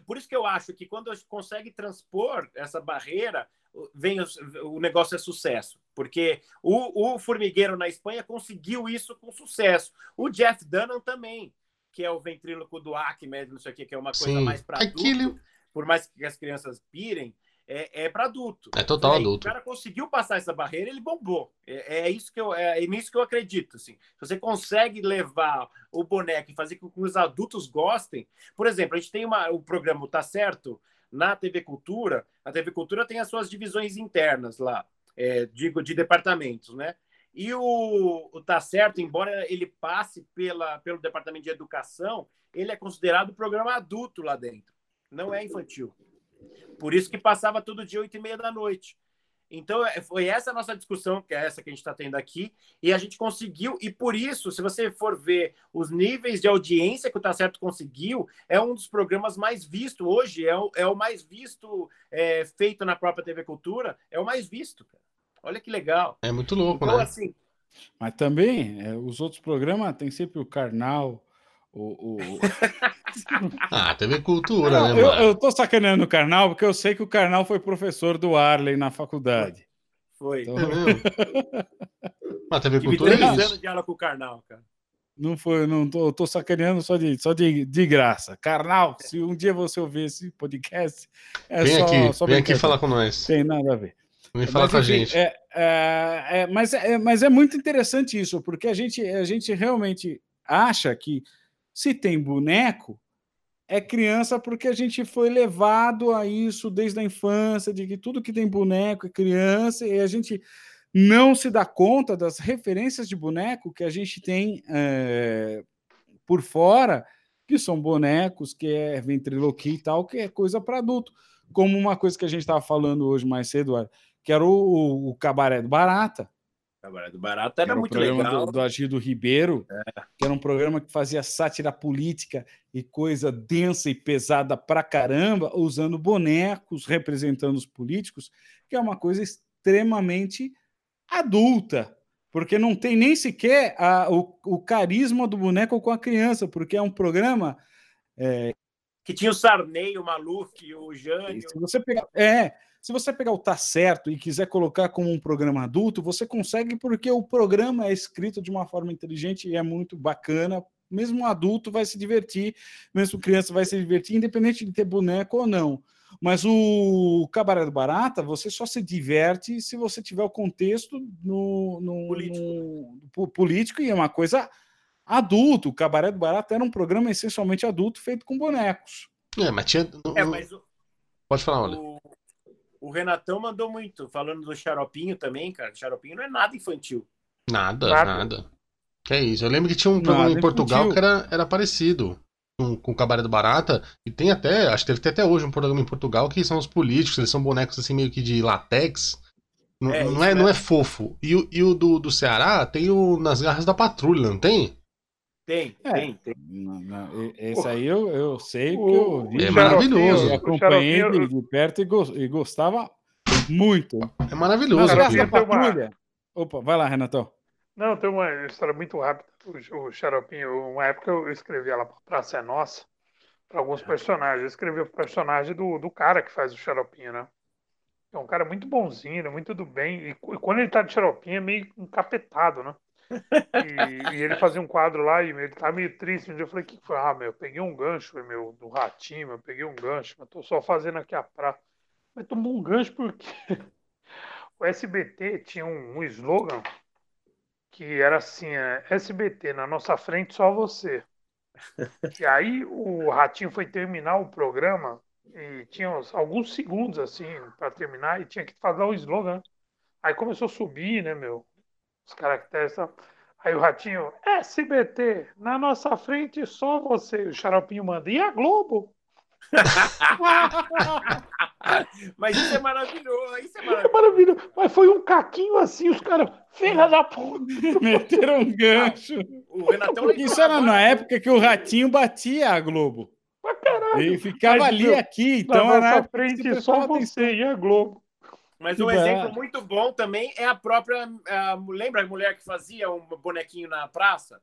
Por isso que eu acho que quando a gente consegue transpor essa barreira, vem o, o negócio é sucesso. Porque o, o Formigueiro na Espanha conseguiu isso com sucesso. O Jeff Dunham também que é o ventríloco do Acmed, não sei o que, que é uma coisa Sim. mais para adulto, Aquilo... por mais que as crianças pirem, é, é para adulto. É total aí, adulto. O cara conseguiu passar essa barreira, ele bombou. É, é, isso que eu, é, é nisso que eu acredito. Assim. Se você consegue levar o boneco e fazer com que os adultos gostem, por exemplo, a gente tem uma, o programa Tá Certo na TV Cultura. A TV Cultura tem as suas divisões internas lá, é, digo, de departamentos, né? E o, o Tá Certo, embora ele passe pela, pelo Departamento de Educação, ele é considerado programa adulto lá dentro, não é infantil. Por isso que passava todo dia, oito e meia da noite. Então, é, foi essa a nossa discussão, que é essa que a gente está tendo aqui, e a gente conseguiu, e por isso, se você for ver os níveis de audiência que o Tá Certo conseguiu, é um dos programas mais vistos hoje, é o, é o mais visto é, feito na própria TV Cultura, é o mais visto, cara. Olha que legal. É muito louco, então, né? Assim, Mas também, é, os outros programas tem sempre o Karnal, o. o... [LAUGHS] ah, TV Cultura, Não, né, eu, eu tô sacaneando o Karnal porque eu sei que o Karnal foi professor do Arley na faculdade. Foi. Então... É [LAUGHS] Mas TV Cultura é isso. de aula com o Karnal, cara. Não foi, não tô, tô sacaneando só de, só de, de graça. Karnal, se um dia você ouvir esse podcast, é vem só, aqui, só vem aqui falar com nós. Tem nada a ver. Vem falar com a gente. É, é, é, mas, é, mas é muito interessante isso, porque a gente, a gente realmente acha que se tem boneco, é criança porque a gente foi levado a isso desde a infância, de que tudo que tem boneco é criança, e a gente não se dá conta das referências de boneco que a gente tem é, por fora, que são bonecos, que é ventriloquia e tal, que é coisa para adulto. Como uma coisa que a gente estava falando hoje mais cedo, que era o, o Cabaré do Barata. Cabaré do Barata era, era muito legal. Do, do Agildo Ribeiro, é. que era um programa que fazia sátira política e coisa densa e pesada pra caramba, usando bonecos representando os políticos, que é uma coisa extremamente adulta, porque não tem nem sequer a, o, o carisma do boneco com a criança, porque é um programa. É... Que tinha o Sarney, o Maluf, o Jânio. Se você pegar. É, se você pegar o Tá Certo e quiser colocar como um programa adulto, você consegue porque o programa é escrito de uma forma inteligente e é muito bacana. Mesmo um adulto vai se divertir, mesmo criança vai se divertir, independente de ter boneco ou não. Mas o Cabaré do Barata, você só se diverte se você tiver o contexto no, no, político. no político e é uma coisa adulto. O Cabaré do Barata era um programa essencialmente adulto feito com bonecos. É, mas tinha. É, mas o... Pode falar, olha. O... O Renatão mandou muito, falando do Xaropinho também, cara. Xaropinho não é nada infantil. Nada, nada. nada. Que é isso. Eu lembro que tinha um programa em Portugal infantil. que era, era parecido com, com o Cabaré do Barata. E tem até, acho que deve ter até hoje um programa em Portugal que são os políticos, eles são bonecos assim meio que de latex. Não é, não, é, não é fofo. E, o, e o do, do Ceará tem o Nas Garras da Patrulha, não tem? Tem, é, tem, tem. Não, não, esse aí eu, eu sei que eu vi. É maravilhoso. Eu acompanhei de, de, perto e, go, e, gostava muito. É maravilhoso. Não, patrulha. Uma... Opa, vai lá, Renatão. Não, tem uma história muito rápida. O, o Xaropinho, uma época eu escrevi ela para Praça é Nossa, para alguns personagens. Eu escrevi o personagem do, do cara que faz o Xaropinho, né? É um cara muito bonzinho, muito do bem. E, e quando ele tá de xaropinho é meio encapetado, né? E, e, ele fazia um quadro lá e ele tá meio triste. Um dia eu falei, que foi? Ah, meu, eu peguei um gancho, meu, do ratinho, eu peguei um gancho, mas tô só fazendo aqui a praça. Mas tomou um gancho porque [LAUGHS] o SBT tinha um, um slogan que era assim, é, SBT, na nossa frente só você. E aí o Ratinho foi terminar o programa e tinha alguns segundos assim para terminar e tinha que fazer o slogan. Aí começou a subir, né, meu? Os caracteres. tal. Aí o ratinho, SBT, na nossa frente só você. O xaropinho manda. E a Globo? [LAUGHS] Mas isso é maravilhoso, isso é É maravilhoso. maravilhoso. Mas foi um caquinho assim, os caras, filha da puta. Meteram um gancho. O Renatão Isso era na época que o Ratinho batia a Globo. Pra caralho. Ele ficava Mas, ali, meu, aqui. Na Então era a nossa época que frente só você e a Globo. Mas um exemplo muito bom também é a própria. a- lembra a mulher que fazia um bonequinho na praça?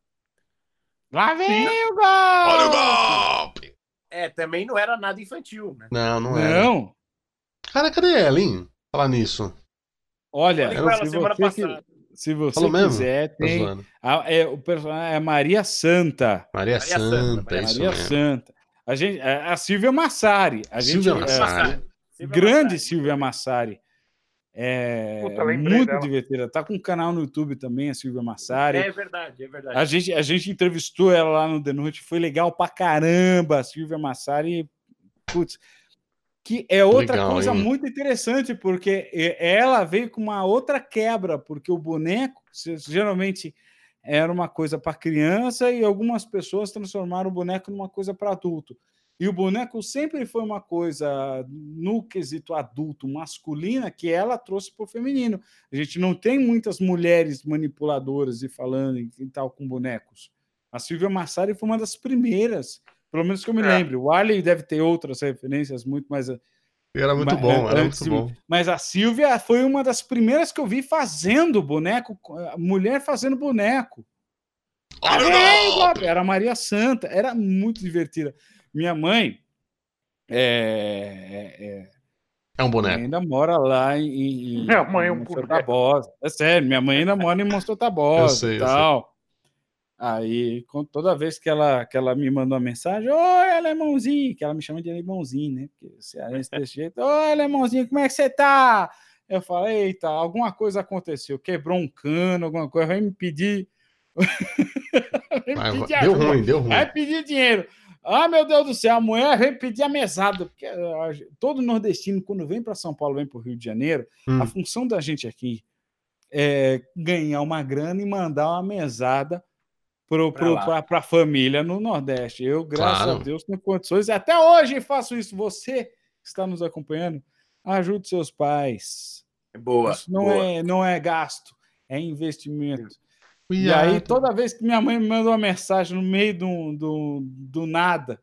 Lá vem o gol! Olha o golpe! É, também não era nada infantil, né? Não, não é. Não. Cara, cadê ela, hein? Falar nisso. Olha, ela se semana você, que- passada. se você Falou mesmo? quiser, Tô tem. a- é, o personagem é Maria Santa. Maria, Maria Santa, Santa, Maria é Maria mesmo. Santa. A, gente, a a Silvia Massari. A gente, Silvia é, Massari. Silvia grande Massari. Silvia Massari. É Puta, muito dela. divertida. Tá com um canal no YouTube também, a Silvia Massari. É verdade, é verdade. A gente, a gente entrevistou ela lá no The Noite, foi legal pra caramba. A Silvia Massari, putz, que é outra Legal, coisa hein? muito interessante, porque ela veio com uma outra quebra, porque o boneco geralmente era uma coisa para criança e algumas pessoas transformaram o boneco numa coisa para adulto. E o boneco sempre foi uma coisa no quesito adulto, masculina, que ela trouxe para o feminino. A gente não tem muitas mulheres manipuladoras e falando e, tal com bonecos. A Silvia Massari foi uma das primeiras, pelo menos que eu me É. lembre. O Arley deve ter outras referências muito mais. Era muito bom, é, era muito bom. Mas a Silvia foi uma das primeiras que eu vi fazendo boneco, a mulher fazendo boneco. Bob! Era Maria Santa, era muito divertida. Minha mãe é, é- é- É um boneco. ainda mora lá em, em Minha mãe é um boneco. Tabosa. É sério, minha mãe ainda mora em [LAUGHS] Eu Tabosa e tal. Aí, toda vez que ela, que ela me mandou uma mensagem, oi, alemãozinho, que ela me chama de alemãozinho, né? Porque cearense desse jeito, oi, alemãozinho, como é que você tá? Eu falei, eita, alguma coisa aconteceu, quebrou um cano, alguma coisa, vai me pedir. [LAUGHS] vai me pedir deu ajuda. ruim, deu ruim. Vai pedir dinheiro. Ah, meu Deus do céu, a mulher vem pedir a mesada. Porque ah, todo nordestino, quando vem para São Paulo, vem para o Rio de Janeiro, Hum. a função da gente aqui é ganhar uma grana e mandar uma mesada para a família no Nordeste. Eu, graças Claro. a Deus, tenho condições. E até hoje faço isso. Você que está nos acompanhando, ajude seus pais. Boa. Isso não, boa. É, não é gasto, é investimento. E aí, toda vez que minha mãe me mandou uma mensagem no meio do, do, do nada,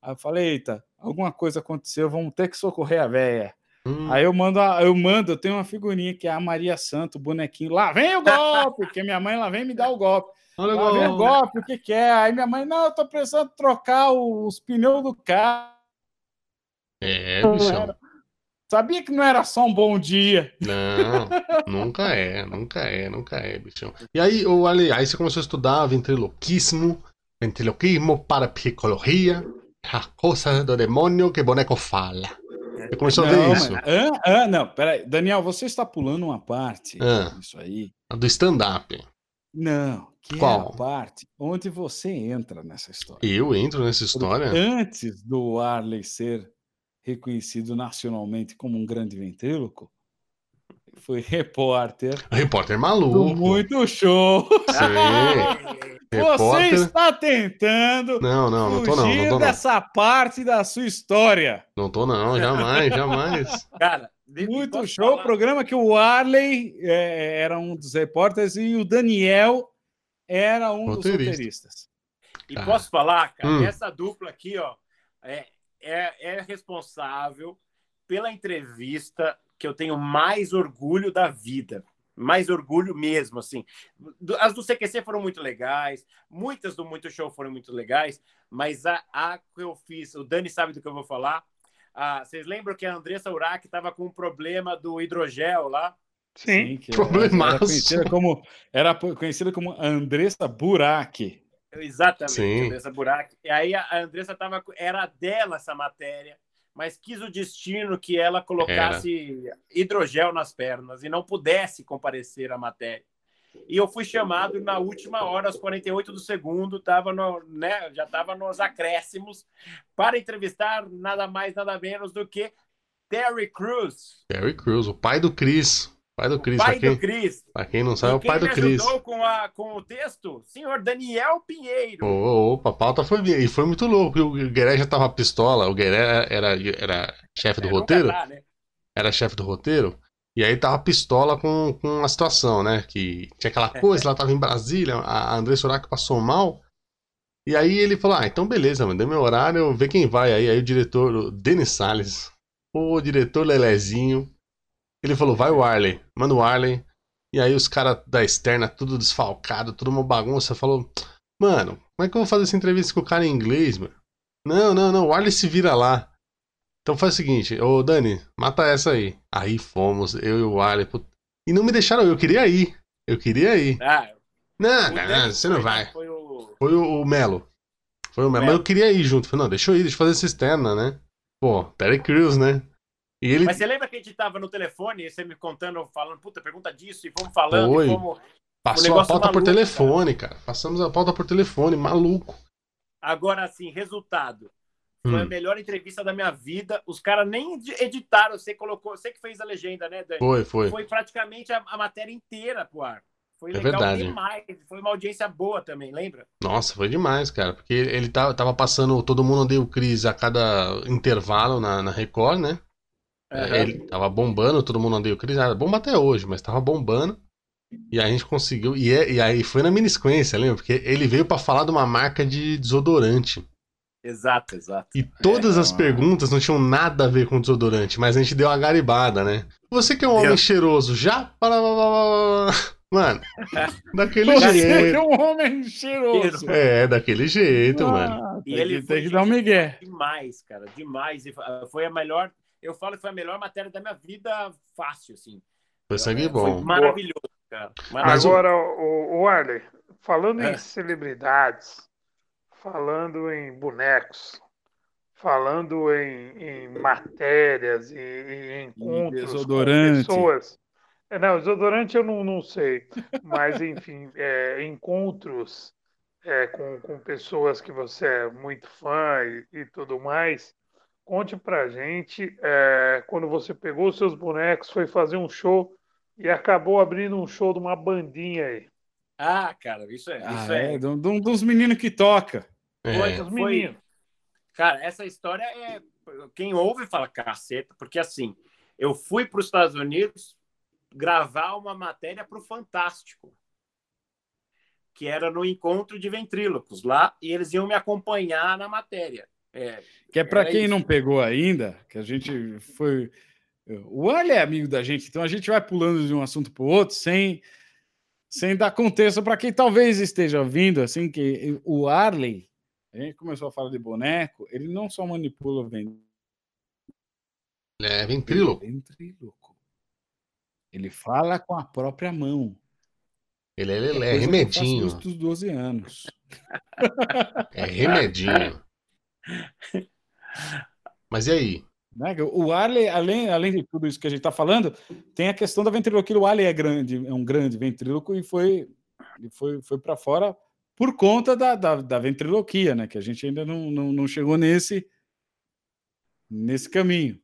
aí eu falei, eita, alguma coisa aconteceu, vamos ter que socorrer a véia. Hum, Aí eu mando, eu mando, eu tenho uma figurinha que é a Maria Santo, o bonequinho, lá vem o golpe, porque minha mãe lá vem me dar o golpe. olha Lá vem o golpe, o que que é? Aí minha mãe, não, eu tô precisando trocar os pneus do carro. É, bichão. Sabia que não era só um bom dia. Não, nunca é, nunca é, nunca é, bichão. E aí, ô, Ale, aí você começou a estudar ventriloquismo, ventriloquismo, parapsicologia, a coisa do demônio que boneco fala. Você começou a ver Não, isso. mas- Hã? Hã? não, peraí. Daniel, você está pulando uma parte. Ah. Isso aí. Do stand-up. Não, que é Qual? a parte onde você entra nessa história. Eu entro nessa história. Antes do Arley ser reconhecido nacionalmente como um grande ventríloco, foi repórter Repórter maluco. Muito Show. [LAUGHS] Você está tentando Não, não, não tô não, fugir não tô não. dessa parte da sua história. Não tô não, jamais, jamais. [LAUGHS] Cara, Muito show, falar? programa que o Arley é, era um dos repórteres e o Daniel era um dos Roteirista. roteiristas. E Tá. posso falar, cara, Hum. essa dupla aqui, ó, é, é, é responsável pela entrevista que eu tenho mais orgulho da vida. Mais orgulho mesmo, assim. As do CQC foram muito legais, muitas do Muito Show foram muito legais, mas a, a que eu fiz, o Dani sabe do que eu vou falar. Ah, vocês lembram que a Andressa Urach estava com um problema do hidrogel lá? Sim. que era, era conhecida como era conhecida como Andressa Burac. Exatamente, Sim. Andressa Burac. E aí a Andressa tava, era dela essa matéria, mas quis o destino que ela colocasse hidrogel nas pernas e não pudesse comparecer à matéria. E eu fui chamado na última hora, aos 48 do segundo, tava no, né, já estava nos acréscimos, para entrevistar nada mais, nada menos do que Terry Crews. Terry Crews, o pai do Chris. Pai do Cris, pai quem, do Cris. pra quem não sabe, é o pai quem do me Cris. ajudou com, a, com o texto? Senhor Daniel Pinheiro. Ô, Opa, a pauta foi. E foi muito louco, o Gueré já tava pistola. O Gueré era, era chefe do É, roteiro. dá, né? Era chefe do roteiro. E aí tava pistola com, com a situação, né? Que tinha aquela coisa, ela tava em Brasília, a André Sorac passou mal. E aí ele falou: Ah, então beleza, mano, deu meu horário, vê quem vai aí. Aí o diretor, o Denis Salles, o diretor Lelezinho, ele falou: Vai o Arley, manda o Arley. E aí os caras da externa, tudo desfalcado, tudo uma bagunça, falou: Mano, como é que eu vou fazer essa entrevista com o cara em inglês, mano? Não, não, não, o Arley se vira lá. Então faz o seguinte, ô Dani, mata essa aí. Aí fomos, eu e o Arley. put- E não me deixaram, eu queria ir. Eu queria ir. Ah, Não, não, não, você não vai. Foi o... Foi o, o Melo. Foi o Melo. Mas eu queria ir junto. Falei, não, deixa eu ir, deixa eu fazer essa externa, né? Pô, Terry Crews, né? Ele. Mas você lembra que a gente tava no telefone você me contando, falando, puta, pergunta disso, e fomos falando, Foi. e fomos... Passou a pauta por maluco, telefone, cara. Passamos a pauta por telefone, maluco. Agora, assim, resultado. Foi a Hum. melhor entrevista da minha vida. Os caras nem edi- editaram, você colocou, você que fez a legenda, né, Dani? Foi, foi. Foi praticamente a, a matéria inteira pro ar. Foi É legal verdade. demais. Foi uma audiência boa também, lembra? Nossa, foi demais, cara. Porque ele tava, tava passando, todo mundo odeia o Cris a cada intervalo na, na Record, né? Aham. Ele tava bombando, todo mundo odeia o Cris. Ah, bomba até hoje, mas tava bombando. E a gente conseguiu. E, é- e aí foi na mini sequência, lembra? Porque ele veio pra falar de uma marca de desodorante. Exato, exato. E todas É, as uma- perguntas não tinham nada a ver com desodorante, mas a gente deu uma garibada, né? Você que é um homem Deu. cheiroso, já? Para- Mano, [LAUGHS] daquele Você jeito. é um homem cheiroso. É, daquele jeito, mano. Ah, E tem ele que, foi tem que dar um migué. Demais, cara, demais. E Foi a melhor. Eu falo que foi a melhor matéria da minha vida, fácil, assim. Foi sangue Foi bom. maravilhoso, cara. Maravilhoso. Agora, o, o Arley, falando É. em celebridades, falando em bonecos, falando em, em matérias e, e encontros desodorante. com pessoas. É, Não, desodorante eu não, não sei, mas enfim, [LAUGHS] é, encontros é, com, com pessoas que você é muito fã e, e tudo mais. Conte pra gente é, quando você pegou os seus bonecos, foi fazer um show e acabou abrindo um show de uma bandinha aí. Ah, cara, isso é. Ah, Isso é, é. um- de um dos meninos que toca. Foi, É, Os foi- meninos. Cara, essa história é. Quem ouve fala caceta, porque assim, eu fui para os Estados Unidos gravar uma matéria para o Fantástico, que era no encontro de ventrílocos lá, e eles iam me acompanhar na matéria. É, Que é para quem isso. não pegou ainda, que a gente foi. O Ali é amigo da gente, então a gente vai pulando de um assunto para o outro sem, sem dar contexto para quem talvez esteja ouvindo, assim, que o Arley, a gente começou a falar de boneco, ele não só manipula o ven- é ventríloco. ventríloco. Ele fala com a própria mão. Ele é, É lelé, é remedinho. desde os 12 anos. É remedinho. Mas e aí? Né? O Arley, além, além de tudo isso que a gente está falando, tem a questão da ventriloquia. O Arley é grande, é um grande ventríloco e foi, foi, foi para fora por conta da, da, da ventriloquia, né? Que a gente ainda não, não, não chegou nesse, nesse caminho.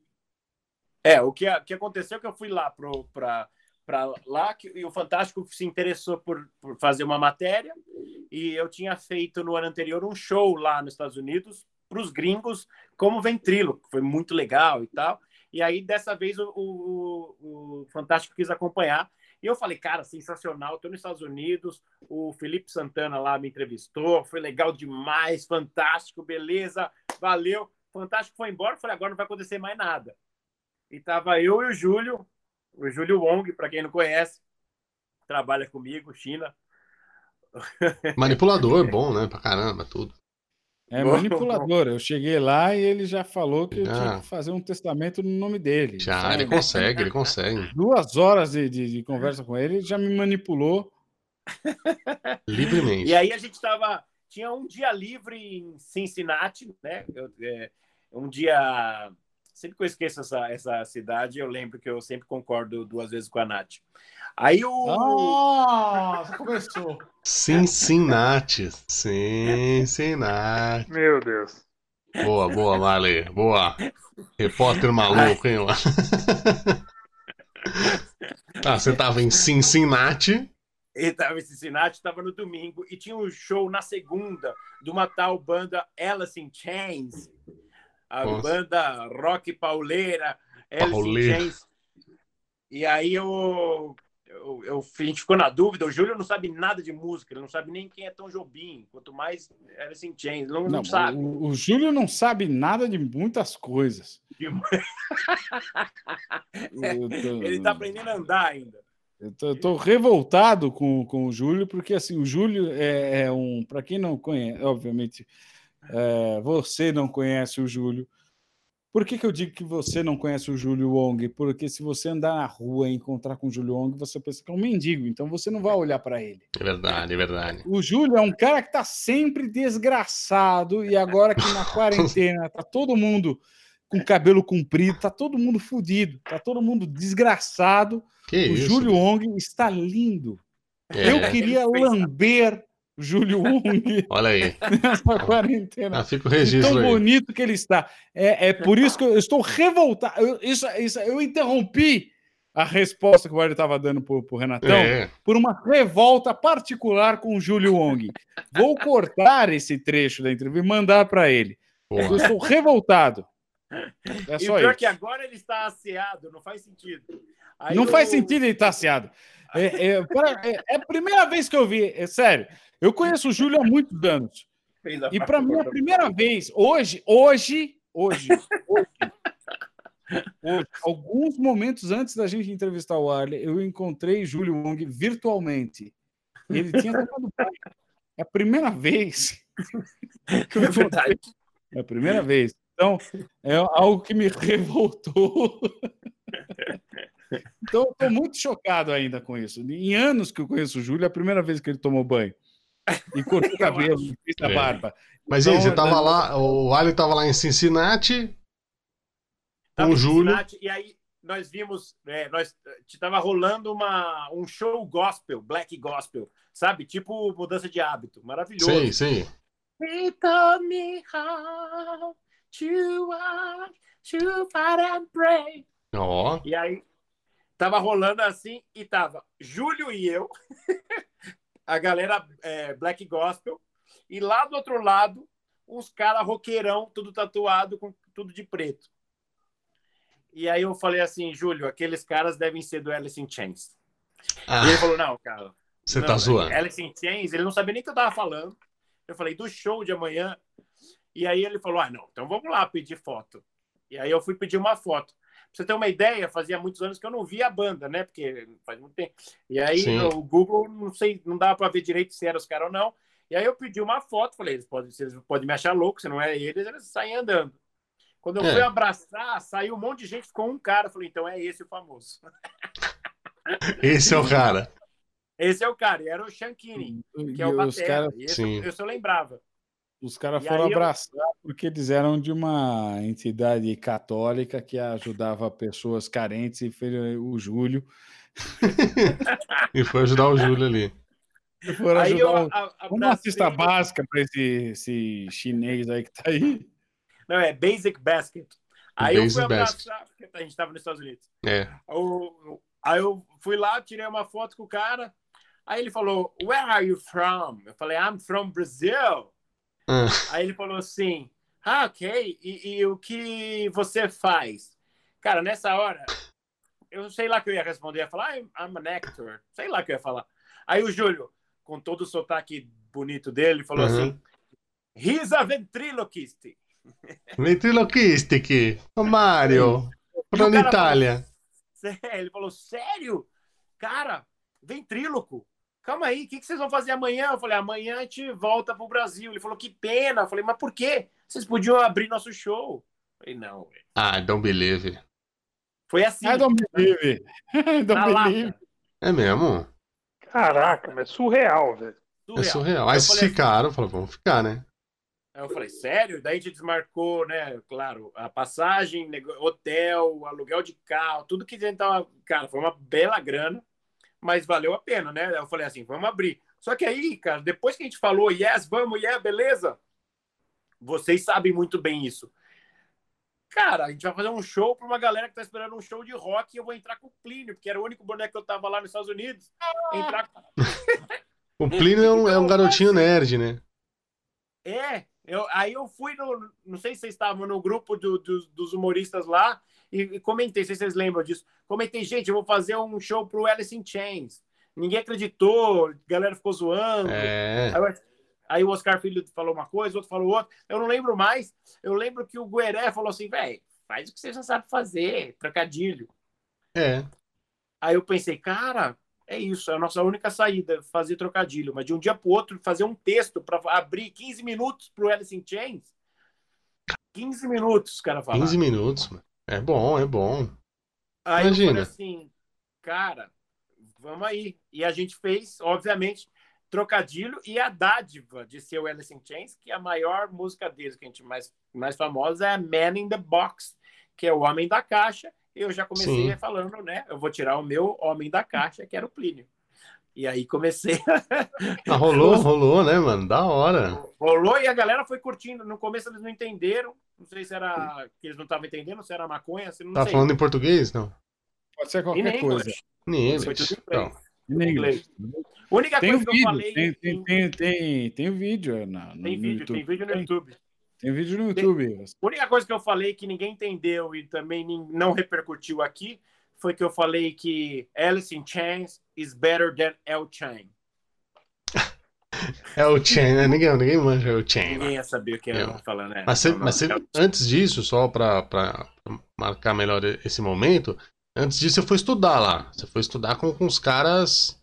É, o que, que aconteceu é que eu fui lá para para lá que, e o Fantástico se interessou por, por fazer uma matéria e eu tinha feito no ano anterior um show lá nos Estados Unidos para os gringos como ventríloco, foi muito legal e tal. E aí dessa vez o, o, o Fantástico quis acompanhar e eu falei, cara, sensacional, estou nos Estados Unidos, o Felipe Santana lá me entrevistou, foi legal demais, fantástico, beleza, valeu. Fantástico foi embora, falei, agora não vai acontecer mais nada. E tava eu e o Júlio, o Júlio Wong, para quem não conhece, trabalha comigo, China. Manipulador, bom, né? Pra caramba, tudo. É Bom, manipulador. Eu cheguei lá e ele já falou que eu Já. tinha que fazer um testamento no nome dele. Já, sabe? ele consegue, ele consegue. [LAUGHS] Duas horas de, de, de conversa com ele, ele já me manipulou. [LAUGHS] Livremente. E aí a gente tava. Tinha um dia livre em Cincinnati, né? Eu, é, um dia. Sempre que eu esqueço essa, essa cidade, eu lembro que eu sempre concordo duas vezes com a Nath. Aí o. Nossa, começou. Cincinnati. Cincinnati. Meu Deus. Boa, boa, Marley. Boa. Repórter maluco, hein? [LAUGHS] Ah, você tava em Cincinnati. Ele tava em Cincinnati, estava no domingo, e tinha um show na segunda de uma tal banda Alice in Chains. A Nossa. banda rock pauleira, Pauleira. Chains. E aí eu, eu, eu- a gente ficou na dúvida. O Júlio não sabe nada de música, ele não sabe nem quem é Tom Jobim, quanto mais Alice in Chains. Não, não, Não, sabe. o, o Júlio não sabe nada de muitas coisas. [LAUGHS] Eu tô- [LAUGHS] Ele tá aprendendo a andar ainda. Eu tô revoltado com, com o Júlio, porque assim, o Júlio é, é um. Para quem não conhece, obviamente, é, você não conhece o Júlio. Por que, que eu digo que você não conhece o Júlio Wong? Porque se você andar na rua e encontrar com o Júlio Wong, você pensa que é um mendigo, então você não vai olhar para ele. É verdade, é verdade. O Júlio é um cara que tá sempre desgraçado e agora que na [LAUGHS] quarentena tá todo mundo com cabelo comprido, tá todo mundo fudido, tá todo mundo desgraçado. Que o isso? Júlio Wong está lindo. É, Eu queria lamber Júlio Wong [LAUGHS] Olha aí. [LAUGHS] nessa quarentena. Ah, fica o De registro tão aí. bonito que ele está. É, é por isso que eu estou revoltado. Eu, isso, isso, eu interrompi a resposta que o Mário estava dando para o Renatão É, por uma revolta particular com o Júlio Wong. Vou cortar esse trecho da entrevista e mandar para ele. Eu porra. estou revoltado. É e só pior é isso. que agora ele está asseado, não faz sentido. Aí Não eu- faz sentido ele estar asseado. É, é, é- é a primeira vez que eu vi, é sério. Eu conheço o Júlio há muitos anos. E para mim, é a primeira vez, hoje, hoje, hoje, hoje, hoje, alguns momentos antes da gente entrevistar o Arley, eu encontrei Júlio Wong virtualmente. Ele tinha tomado banho. É a primeira vez que eu É verdade. É a primeira vez. Então, é algo que me [LAUGHS] revoltou. Então, eu estou muito chocado ainda com isso. Em anos que eu conheço o Júlio, é a primeira vez que ele tomou banho. E cortou o cabelo, fez a É. barba. Mas e aí, Então, você tava né? lá, o Ali tava lá em Cincinnati Tava com o Júlio. Cincinnati, E aí nós vimos, é, nós estava rolando uma, um show gospel, black gospel, sabe? Tipo mudança de hábito, maravilhoso. Sim, sim. He taught me how to walk, to fight and pray. Ó, E aí tava rolando assim e tava Júlio e eu, [LAUGHS] a galera é, black gospel, e lá do outro lado uns caras roqueirão, tudo tatuado com tudo de preto. E aí eu falei assim, Júlio, aqueles caras devem ser do Alice in Chains. ah, E ele falou, não, cara. você não, tá zoando. Alice in Chains, ele não sabia nem o que eu tava falando. Eu falei, do show de amanhã. E aí ele falou, ah, não, então vamos lá pedir foto. E aí eu fui pedir uma foto. Pra você ter uma ideia, fazia muitos anos que eu não via a banda, né? Porque faz muito tempo. E aí Sim. no Google, não sei, não dava para ver direito se eram os caras ou não. E aí eu pedi uma foto, falei, eles podem, vocês podem me achar louco, se não é eles, eles saem andando. Quando eu É. fui abraçar, saiu um monte de gente, ficou um cara. Eu falei, então é esse o famoso. [LAUGHS] Esse é o cara. Esse é o cara, e era o Shankini, que é o Batera. esse Sim. eu, eu lembrava. Os cara E foram aí eu- abraçar porque eles eram de uma entidade católica que ajudava pessoas carentes e fez o Júlio. [LAUGHS] E foi ajudar o Júlio ali. E foram Aí eu ajudar a- a- Uma cesta básica para esse, esse chinês aí que tá aí. Não, é Basic Basket. Aí eu Basic fui Basket. abraçar, porque a gente estava nos Estados Unidos. É. O- Aí eu fui lá, tirei uma foto com o cara. Aí ele falou, Where are you from? Eu falei, I'm from Brazil. Ah, Aí ele falou assim, ah, ok. E, e o que você faz? Cara, nessa hora, eu sei lá que eu ia responder. Eu ia falar, I'm, I'm an actor. Sei lá que eu ia falar. Aí o Júlio, com todo o sotaque bonito dele, falou Uhum. assim, He's a ventriloquist. Ventriloquistic. Ô, Mário. Pra E o cara Itália. [LAUGHS] Sé- Ele falou, sério? Cara, ventríloco. Calma aí, o que, que vocês vão fazer amanhã? Eu falei, amanhã a gente volta pro Brasil. Ele falou, que pena. Eu falei, mas por quê? Vocês podiam abrir nosso show. Eu falei, não. Ah, don't believe. Foi assim. I don't believe. [LAUGHS] I don't lata. believe. É mesmo? Caraca, mas é surreal, velho. É surreal. Aí falei assim, ficaram, falaram, vamos ficar, né? Aí eu falei, sério? Daí a gente desmarcou, né? Claro, a passagem, hotel, aluguel de carro, tudo que a gente tava. Cara, foi uma bela grana, mas valeu a pena, né? Eu falei assim, vamos abrir. Só que aí, cara, depois que a gente falou, yes, vamos, yeah, beleza. Vocês sabem muito bem isso. cara, a gente vai fazer um show para uma galera que tá esperando um show de rock e eu vou entrar com o Plínio, porque era o único boneco que eu tava lá nos Estados Unidos. Entrar com... O Plínio é um, é um garotinho nerd, né? É, eu, aí eu fui no. Não sei se vocês estavam no grupo do, do, dos humoristas lá e, comentei, se vocês lembram disso. Comentei, gente, eu vou fazer um show pro Alice in Chains. Ninguém acreditou, a galera ficou zoando. É. Aí, aí, o Oscar Filho falou uma coisa, o outro falou outra. Eu não lembro mais. Eu lembro que o Gueré falou assim, velho, faz o que você já sabe fazer, trocadilho. É. Aí eu pensei, cara, é isso, é a nossa única saída, fazer trocadilho. Mas de um dia para outro, fazer um texto para abrir 15 minutos para o Alice in Chains. 15 minutos, cara falaram. 15 minutos, mano. É bom, é bom. Aí Imagina. eu falei assim, cara, vamos aí. E a gente fez, obviamente, Trocadilho e a dádiva de ser o Alice in Chains, que a maior música deles, que a gente mais, mais famosa é Man in the Box, que é o Homem da Caixa, eu já comecei Sim. falando, né? Eu vou tirar o meu homem da caixa, que era o Plínio. E aí comecei. [LAUGHS] ah, rolou, [LAUGHS] rolou, né, mano? Da hora. Rolou e a galera foi curtindo. No começo eles não entenderam. Não sei se era que eles não estavam entendendo, se era maconha, se não Tá sei. falando em português, não? Pode ser qualquer coisa. Nem inglês. Não. Em inglês. Única tem coisa um que vídeo, eu falei. Tem, tem, tem, tem, tem um vídeo na, no, tem vídeo, YouTube. tem vídeo no YouTube. Tem vídeo no YouTube. A única coisa que eu falei que ninguém entendeu e também não repercutiu aqui foi que eu falei que Alice in Chains is better than El Chain. [LAUGHS] É o Chain, né? Ninguém, ninguém manja o Chain. Ninguém ia saber o que eu falando, né? Mas, você, mas você, antes disso, só para marcar melhor esse momento, antes disso você foi estudar lá. Você foi estudar com, com os caras.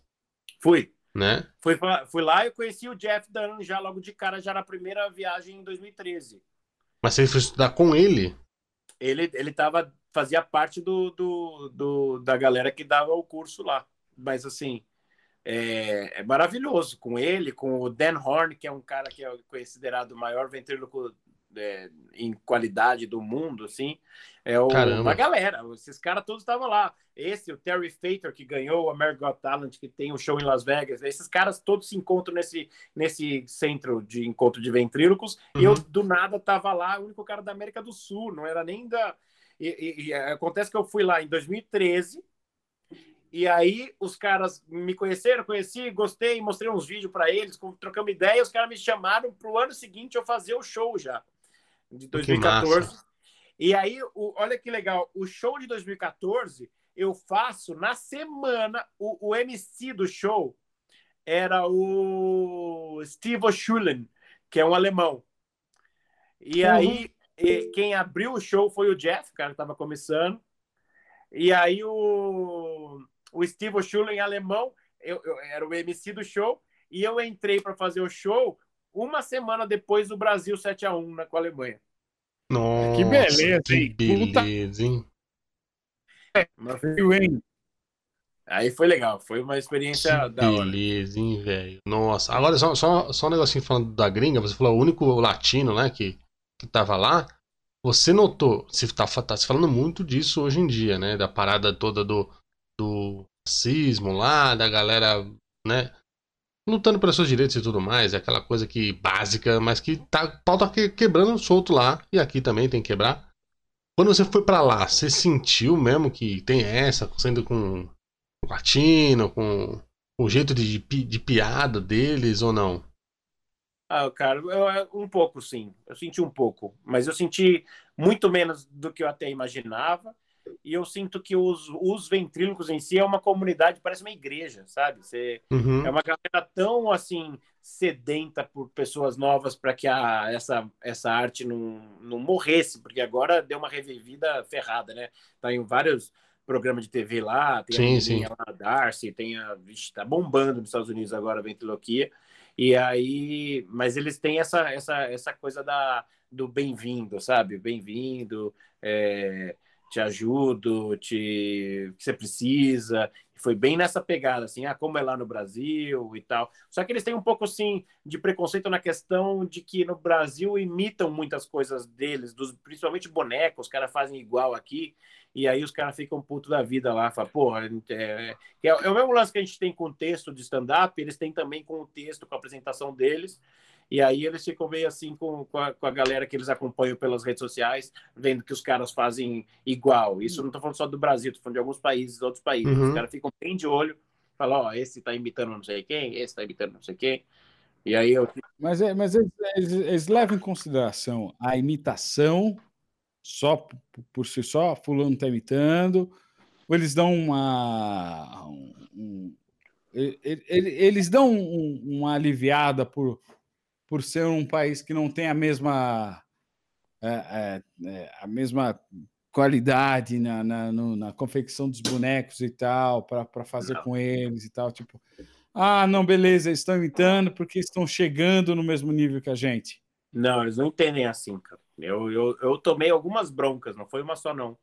Fui. Né? Fui, fui lá e conheci o Jeff Dunn já logo de cara, já na primeira viagem em 2013. Mas você foi estudar com ele? Ele, ele tava, fazia parte do, do, do, da galera que dava o curso lá. Mas assim, é, é, maravilhoso com ele, com o Dan Horn, que é um cara que é considerado o maior ventríloco é, em qualidade do mundo, assim. É o, uma galera, esses caras todos estavam lá. Esse, o Terry Fator, que ganhou o American Got Talent, que tem um show em Las Vegas. Esses caras todos se encontram nesse, nesse centro de encontro de ventrílocos. Uhum. E eu, do nada, tava lá, o único cara da América do Sul, não era nem da. E, e, e acontece que eu fui lá em 2013. E aí os caras me conheceram, conheci, gostei, mostrei uns vídeos para eles, trocamos ideia, os caras me chamaram para o ano seguinte eu fazer o show já de 2014. E aí, o, olha que legal, o show de 2014 eu faço na semana. O, o MC do show era o Steve Schulen, que é um alemão. E uhum. aí, e, quem abriu o show foi o Jeff, cara estava começando. E aí, o, o Steve Schulen, alemão, eu, eu, era o MC do show. E eu entrei para fazer o show uma semana depois do Brasil 7 a 1 com a Alemanha. Nossa, que beleza, que beleza, hein? hein? Aí foi legal, foi uma experiência que da hora. Beleza, hein, velho? Nossa, agora só, só, só um negocinho falando da gringa, você falou o único latino, né, que, que tava lá. Você notou, você tá, tá se falando muito disso hoje em dia, né? Da parada toda do, do racismo lá, da galera, né? Lutando pelos seus direitos e tudo mais, é aquela coisa que básica, mas que tá, pau tá quebrando solto lá, e aqui também tem que quebrar. Quando você foi para lá, você sentiu mesmo que tem essa, sendo com o latino, com o jeito de, de piada deles ou não? Ah, cara, eu, um pouco sim. Eu senti um pouco, mas eu senti muito menos do que eu até imaginava e eu sinto que os, os ventrílocos em si é uma comunidade, parece uma igreja, sabe? Você, uhum. É uma galera tão, assim, sedenta por pessoas novas para que a, essa, essa arte não, não morresse, porque agora deu uma revivida ferrada, né? Tá em vários programas de TV lá, tem sim, a sim. lá, Darcy, tem a... Vixe, tá bombando nos Estados Unidos agora a ventriloquia. E aí, mas eles têm essa, essa, essa coisa da, do bem-vindo, sabe? Bem-vindo, é te ajudo, te que você precisa. Foi bem nessa pegada, assim, ah, como é lá no Brasil e tal. Só que eles têm um pouco, assim, de preconceito na questão de que no Brasil imitam muitas coisas deles, dos, principalmente bonecos, os caras fazem igual aqui, e aí os caras ficam puto da vida lá, falam, porra, é, é, é, o mesmo lance que a gente tem com o texto de stand-up, eles têm também com o texto, com a apresentação deles, E aí eles ficam meio assim com, com a, com, a, galera que eles acompanham pelas redes sociais, vendo que os caras fazem igual. Isso não tô falando só do Brasil, tô falando de alguns países, outros países. Uhum. Os caras ficam bem de olho, falam, ó, oh, esse tá imitando não sei quem, esse tá imitando não sei quem. E aí eu... Mas, é, mas eles, eles, eles levam em consideração a imitação só por si só, fulano tá imitando, ou eles dão uma... Um, eles dão uma aliviada por, por ser um país que não tem a mesma é, é, é, a mesma qualidade na, na, no, na, confecção dos bonecos e tal, para fazer não. com eles e tal. Tipo, ah, não, beleza, estão imitando porque estão chegando no mesmo nível que a gente. Não, eles não entendem assim, cara. Eu, eu, eu tomei algumas broncas, não foi uma só, não.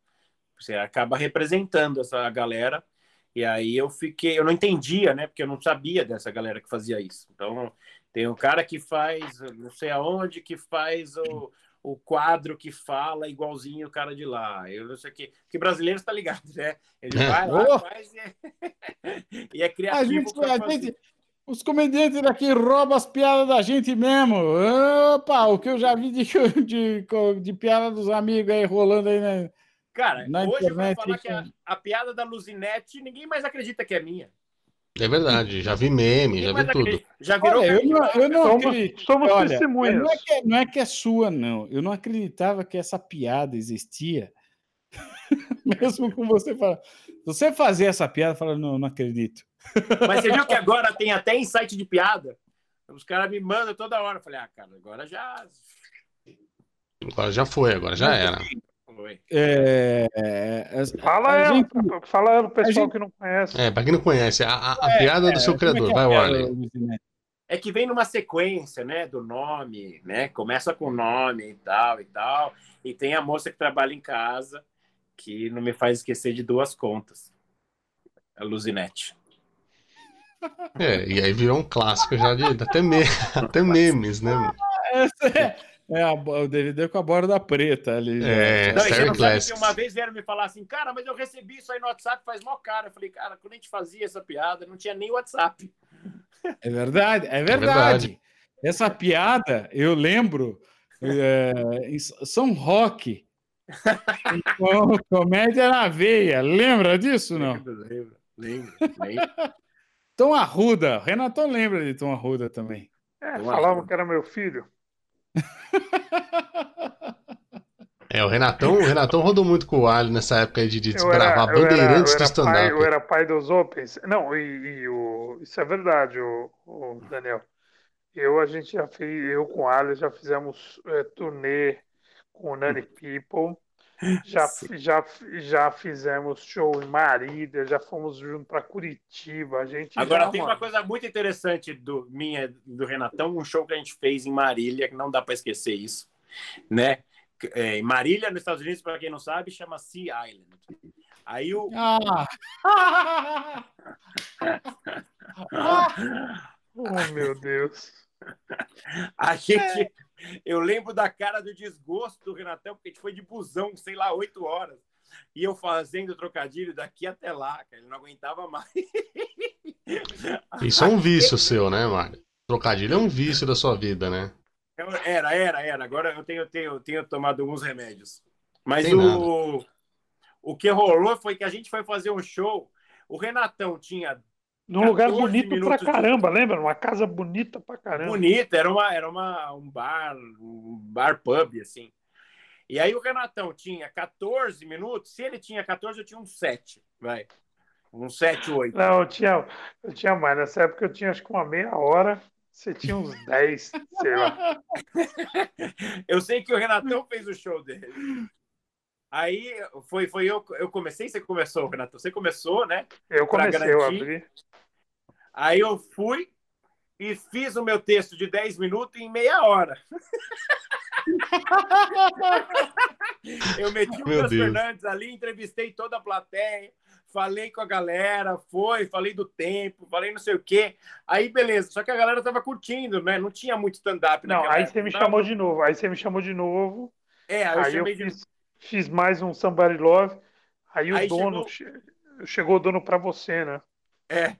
Você acaba representando essa galera, e aí eu fiquei, eu não entendia, né? Porque eu não sabia dessa galera que fazia isso. Então, tem um cara que faz, não sei aonde, que faz o, o quadro que fala igualzinho o cara de lá. Eu não sei o que. Que brasileiro está ligado, né? Ele vai lá, [LAUGHS] oh. faz e é, [LAUGHS] e é criativo. A gente, a gente, os comediantes daqui roubam as piadas da gente mesmo. Opa, o que eu já vi de, [LAUGHS] de, de piada dos amigos aí rolando aí, né? Cara, na hoje internet, eu vou falar que a, a, piada da Luzinete ninguém mais acredita que é minha. É verdade, já vi meme, já vi tudo. Já virou olha, eu não, eu não somos, acredito. Somos olha, testemunhas. Não é, que, não é que é sua, não. Eu não acreditava que essa piada existia. [LAUGHS] Mesmo com você falar. Você fazer essa piada, fala, não, não acredito. Mas você viu que agora tem até insight de piada? Os caras me mandam toda hora. Eu falei, ah, cara, agora já. Agora já foi, agora já era. É, é, fala ela, gente, fala ela, o pessoal gente, que não conhece. É, para quem não conhece, a, a, a é, piada do seu é criador, vai, Warley. É que vem numa sequência, né, do nome, né? Começa com o nome e tal e tal, e tem a moça que trabalha em casa que não me faz esquecer de duas contas. A Luzinete. É, e aí virou um clássico já de até, me, [LAUGHS] até memes, né? [LAUGHS] É, é, a, o DVD com a borda preta ali. É, não, Star Classics. Uma vez vieram me falar assim, cara, mas eu recebi isso aí no WhatsApp faz mó cara. Eu falei, cara, quando a gente fazia essa piada, não tinha nem WhatsApp. É verdade, é verdade. É verdade. Essa piada, eu lembro, é, em São Roque, com comédia na veia. Lembra disso, não? Lembro, lembro, lembro. lembro. Tom Arruda, Renatão lembra de Tom Arruda também. É, falavam que era meu filho. [LAUGHS] É, o Renatão, o Renatão rodou muito com o Alho nessa época de, de desbravar bandeirantes do stand-up. Eu era pai dos Opens. Não, e, e o, isso é verdade, o, o, Daniel. Eu, a gente já fez, eu com o Alho já fizemos é, turnê com o Nani People. Já, já, já fizemos show em Marília, já fomos junto para Curitiba. A gente Agora já, tem mano. uma coisa muito interessante do minha do Renatão, um show que a gente fez em Marília, que não dá para esquecer isso, né? É, em Marília, nos Estados Unidos, para quem não sabe, chama Sea Island. Aí o ah. [LAUGHS] oh meu Deus. A gente eu lembro da cara do desgosto do Renatão, porque a gente foi de busão, sei lá, oito horas. E eu fazendo trocadilho daqui até lá, cara, ele não aguentava mais. Isso é um vício seu, né, Mário? Trocadilho é um vício da sua vida, né? Era, era, era. Agora eu tenho, tenho, tenho tomado alguns remédios. Mas o, o que rolou foi que a gente foi fazer um show. O Renatão tinha num lugar bonito pra caramba, de... lembra? Uma casa bonita pra caramba. Bonita, era, uma, era uma, um bar, um bar pub, assim. E aí o Renatão tinha 14 minutos, se ele tinha 14, eu tinha uns 7, vai. Uns 7, 8. Não, eu tinha, eu tinha mais. Nessa época eu tinha acho que uma meia hora. Você tinha uns [LAUGHS] 10, sei lá. eu sei que o Renatão fez o show dele. Aí foi, foi eu, eu comecei, você começou, Renato? Você começou, né? Eu comecei, eu abri. Aí eu fui e fiz o meu texto de 10 minutos em meia hora. [LAUGHS] eu meti o Lucas Fernandes ali, entrevistei toda a plateia, falei com a galera, foi, falei do tempo, falei não sei o quê. Aí, beleza, só que a galera tava curtindo, né? Não tinha muito stand-up. Não, aí época, você me chamou de novo, aí você me chamou de novo. É, aí eu aí eu fiz... fiz mais um Somebody Love. Aí, aí o dono chegou... chegou o dono para você, né? É.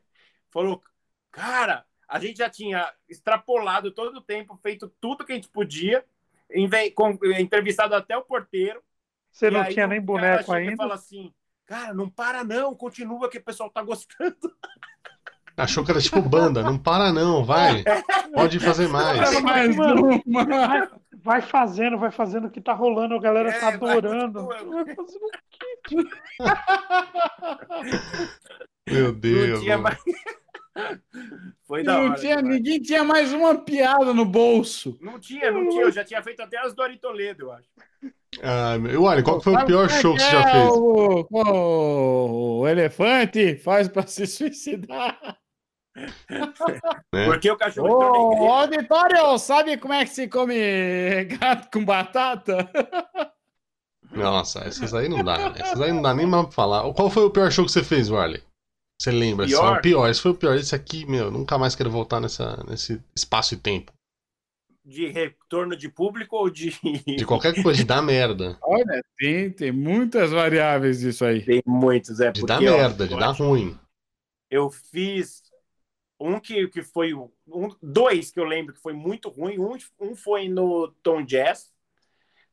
Falou, cara, A gente já tinha extrapolado todo o tempo, feito tudo que a gente podia, entrevistado até o porteiro. Você não aí tinha nem boneco e ainda? fala assim, cara, não para não, continua que o pessoal tá gostando. [LAUGHS] Achou que era tipo banda. Não para não, vai. Pode fazer mais. Mais Mano. Vai, vai fazendo, vai fazendo o que tá rolando, a galera É, tá vai, adorando. continua. [LAUGHS] Vai fazendo o quê? Meu Não Deus. tinha mano. mais... Foi da Não hora. tinha, ninguém tinha mais uma piada no bolso. Não tinha, não tinha. Eu já tinha feito até as do Ari Toledo, eu acho. Ah, meu- olha, qual foi o pior show que você é já fez? O, o- o elefante faz pra se suicidar. né? Porque o cachorro Ô, auditório, sabe como é que se come gato com batata? Nossa, essas aí não dá. Essas aí não dá nem mais pra falar. Qual foi o pior show que você fez, Warley? Você lembra? Pior? O pior. Esse foi o pior. Esse aqui, meu, nunca mais quero voltar nessa, nesse espaço e tempo. De retorno de público ou de. De qualquer coisa, de dar merda. [LAUGHS] Olha, tem, tem muitas variáveis disso aí. Tem muitos, é. De porque, dar ó, merda, de dar ruim. Eu fiz um que, que foi. Um, dois que eu lembro que foi muito ruim. Um, um foi no Tom Jazz.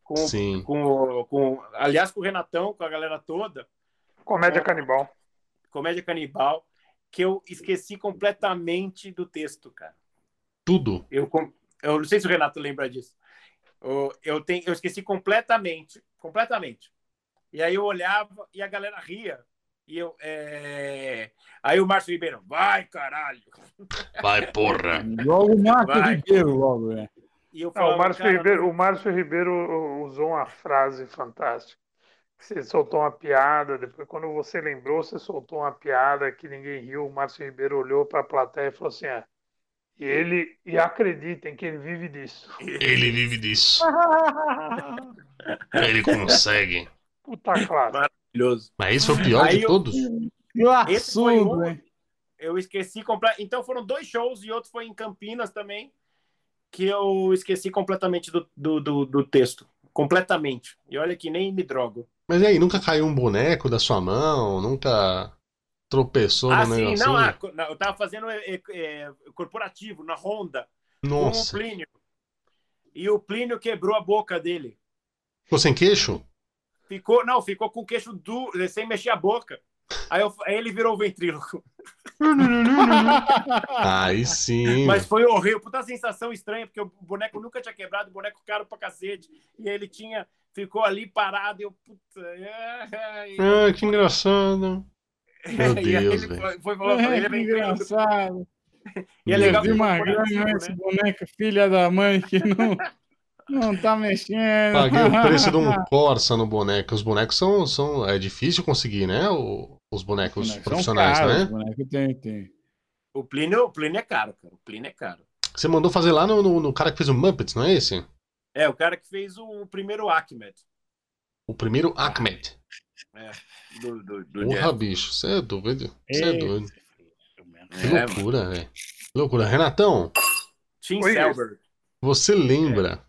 Com, Sim. com, com, aliás, com o Renatão, com a galera toda. Comédia canibal. Comédia Canibal. Que eu esqueci completamente do texto, cara. Tudo. Eu, eu não sei se o Renato lembra disso. Eu, eu, tenho, eu esqueci completamente, completamente. E aí eu olhava e a galera ria. E eu, é... Aí o Márcio Ribeiro, vai caralho. Vai, porra. [LAUGHS] Logo o Vai. Ribeiro, logo, né? E eu Não, o, Márcio cara, Ribeiro, o Márcio Ribeiro usou uma frase fantástica. Você soltou uma piada, depois, quando você lembrou, você soltou uma piada que ninguém riu. O Márcio Ribeiro olhou para a plateia e falou assim: ah, e ele, e acreditem que ele vive disso. Ele vive disso. Ele consegue. Puta claro. maravilhoso. Mas esse foi o pior Aí de eu- todos? Que um- hein? Eu esqueci completamente. Então foram dois shows e outro foi em Campinas também, que eu esqueci completamente do, do, do, do texto. Completamente. E olha que nem me drogo. Mas e aí, nunca caiu um boneco da sua mão? Nunca tropeçou Ah, no sim, não, ah, eu tava fazendo é, é, corporativo na Honda com o Nossa. Plínio. E o Plínio quebrou a boca dele. Ficou sem queixo? Ficou, não, ficou com o queixo duro, sem mexer a boca. Aí, eu- aí ele virou o ventríloco. [LAUGHS] Aí sim. Mas foi horrível, puta sensação estranha, porque o boneco nunca tinha quebrado, o boneco caro pra cacete. E ele tinha, ficou ali parado e eu, puta. ai, Ah, que engraçado. [LAUGHS] Meu e aí Deus, ele foi, foi falando, ele É, é que ventríloco. engraçado. E é legal que uma grana né? esse boneco, filha da mãe, que não, não tá mexendo. Paguei o preço de um [LAUGHS] Corsa no boneco. Os bonecos são. são é difícil conseguir, né? O- os bonecos São profissionais, caros, né? boneco tem, tem. O Plínio, o Plínio é caro, cara. O Plínio é caro. Você mandou fazer lá no, no, no cara que fez o Muppets, não é esse? É, o cara que fez o primeiro Ahmed. O primeiro Ahmed. Do, do, do Porra, bicho. Você é doido. Você é doido. mesmo. Que É, loucura, velho. Que loucura. Renatão, Tim Selber. você lembra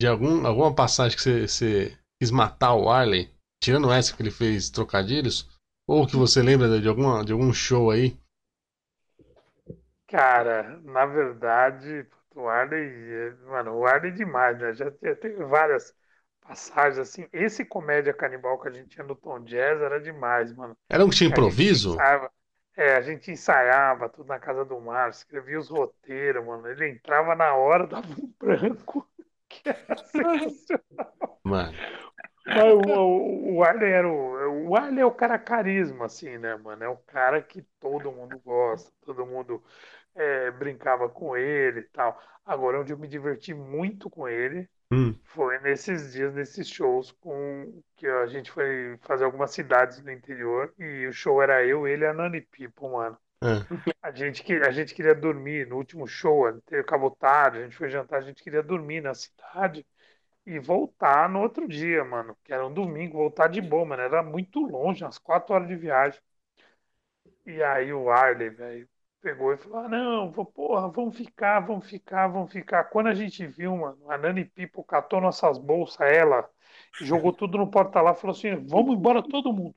de algum, alguma passagem que você, você quis matar o Arley? Tirando essa que ele fez trocadilhos? Ou que você lembra de, alguma, de algum show aí? Cara, na verdade, o Arley, mano, o Arley é demais, né? Já, teve várias passagens assim. Esse comédia canibal que a gente tinha no Tom Jazz era demais, mano. Era um que tinha improviso? é, a gente ensaiava tudo na casa do Márcio, escrevia os roteiros, mano. Ele entrava na hora, [LAUGHS] dava um branco, que era sensacional. Mano, Mas o, o, o Arley era o, o Arley é o cara carisma, assim, né, mano? É o cara que todo mundo gosta, todo mundo é, brincava com ele e tal. Agora, onde eu me diverti muito com ele Hum. foi nesses dias, nesses shows com que a gente foi fazer algumas cidades no interior e o show era eu, ele e a Nani People, mano. É. A gente, que- a gente queria dormir no último show, acabou tarde, a gente foi jantar, a gente queria dormir na cidade e voltar no outro dia, mano. Que era um domingo, voltar de boa, mano. Era muito longe, umas quatro horas de viagem. E aí o Arley, velho, pegou e falou: ah, não, vou, porra, vamos ficar, vamos ficar, vamos ficar. Quando a gente viu, mano, a Nani People catou nossas bolsas, ela, jogou tudo no porta-lá e falou assim: vamos embora todo mundo.